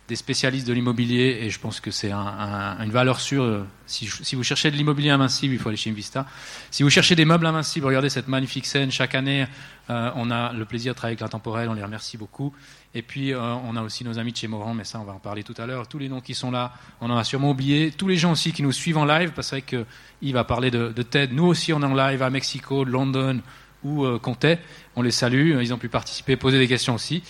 des spécialistes de l'immobilier et je pense que c'est une valeur sûre. Si, vous cherchez de l'immobilier invincible, il faut aller chez Invista. Si vous cherchez des meubles invincibles, regardez cette magnifique scène. Chaque année, euh, on a le plaisir de travailler avec l'intemporel, on les remercie beaucoup. Et puis, euh, on a aussi nos amis de chez Morand, mais ça, on va en parler tout à l'heure. Tous les noms qui sont là, on en a sûrement oublié. Tous les gens aussi qui nous suivent en live, parce que Yves va parler de, de TED. Nous aussi, on est en live à Mexico, London ou euh, Comté. On les salue, ils ont pu participer, poser des questions aussi.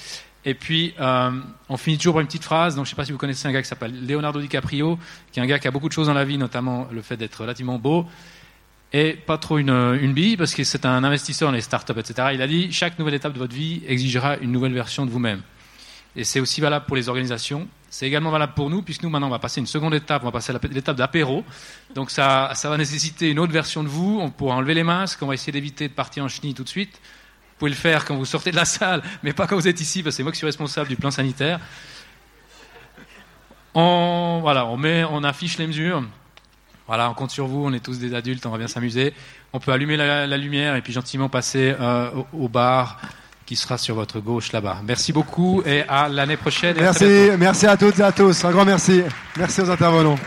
Et puis, euh, on finit toujours par une petite phrase. Donc, je ne sais pas si vous connaissez un gars qui s'appelle Leonardo DiCaprio, qui est un gars qui a beaucoup de choses dans la vie, notamment le fait d'être relativement beau et pas trop une, une bille, parce que c'est un investisseur dans les startups, etc. Il a dit chaque nouvelle étape de votre vie exigera une nouvelle version de vous-même. Et c'est aussi valable pour les organisations. C'est également valable pour nous, puisque nous, maintenant, on va passer une seconde étape, on va passer à l'étape d'apéro. Donc, ça, ça va nécessiter une autre version de vous. On pourra enlever les masques, on va essayer d'éviter de partir en chenille tout de suite. Vous pouvez le faire quand vous sortez de la salle, mais pas quand vous êtes ici, parce que c'est moi qui suis responsable du plan sanitaire. On, voilà, on, met, on affiche les mesures. Voilà, on compte sur vous, on est tous des adultes, on va bien s'amuser. On peut allumer la, la lumière et puis gentiment passer euh, au, au bar qui sera sur votre gauche là-bas. Merci beaucoup et à l'année prochaine. à Merci, bientôt. merci à toutes et à tous. Un grand merci. Merci aux intervenants.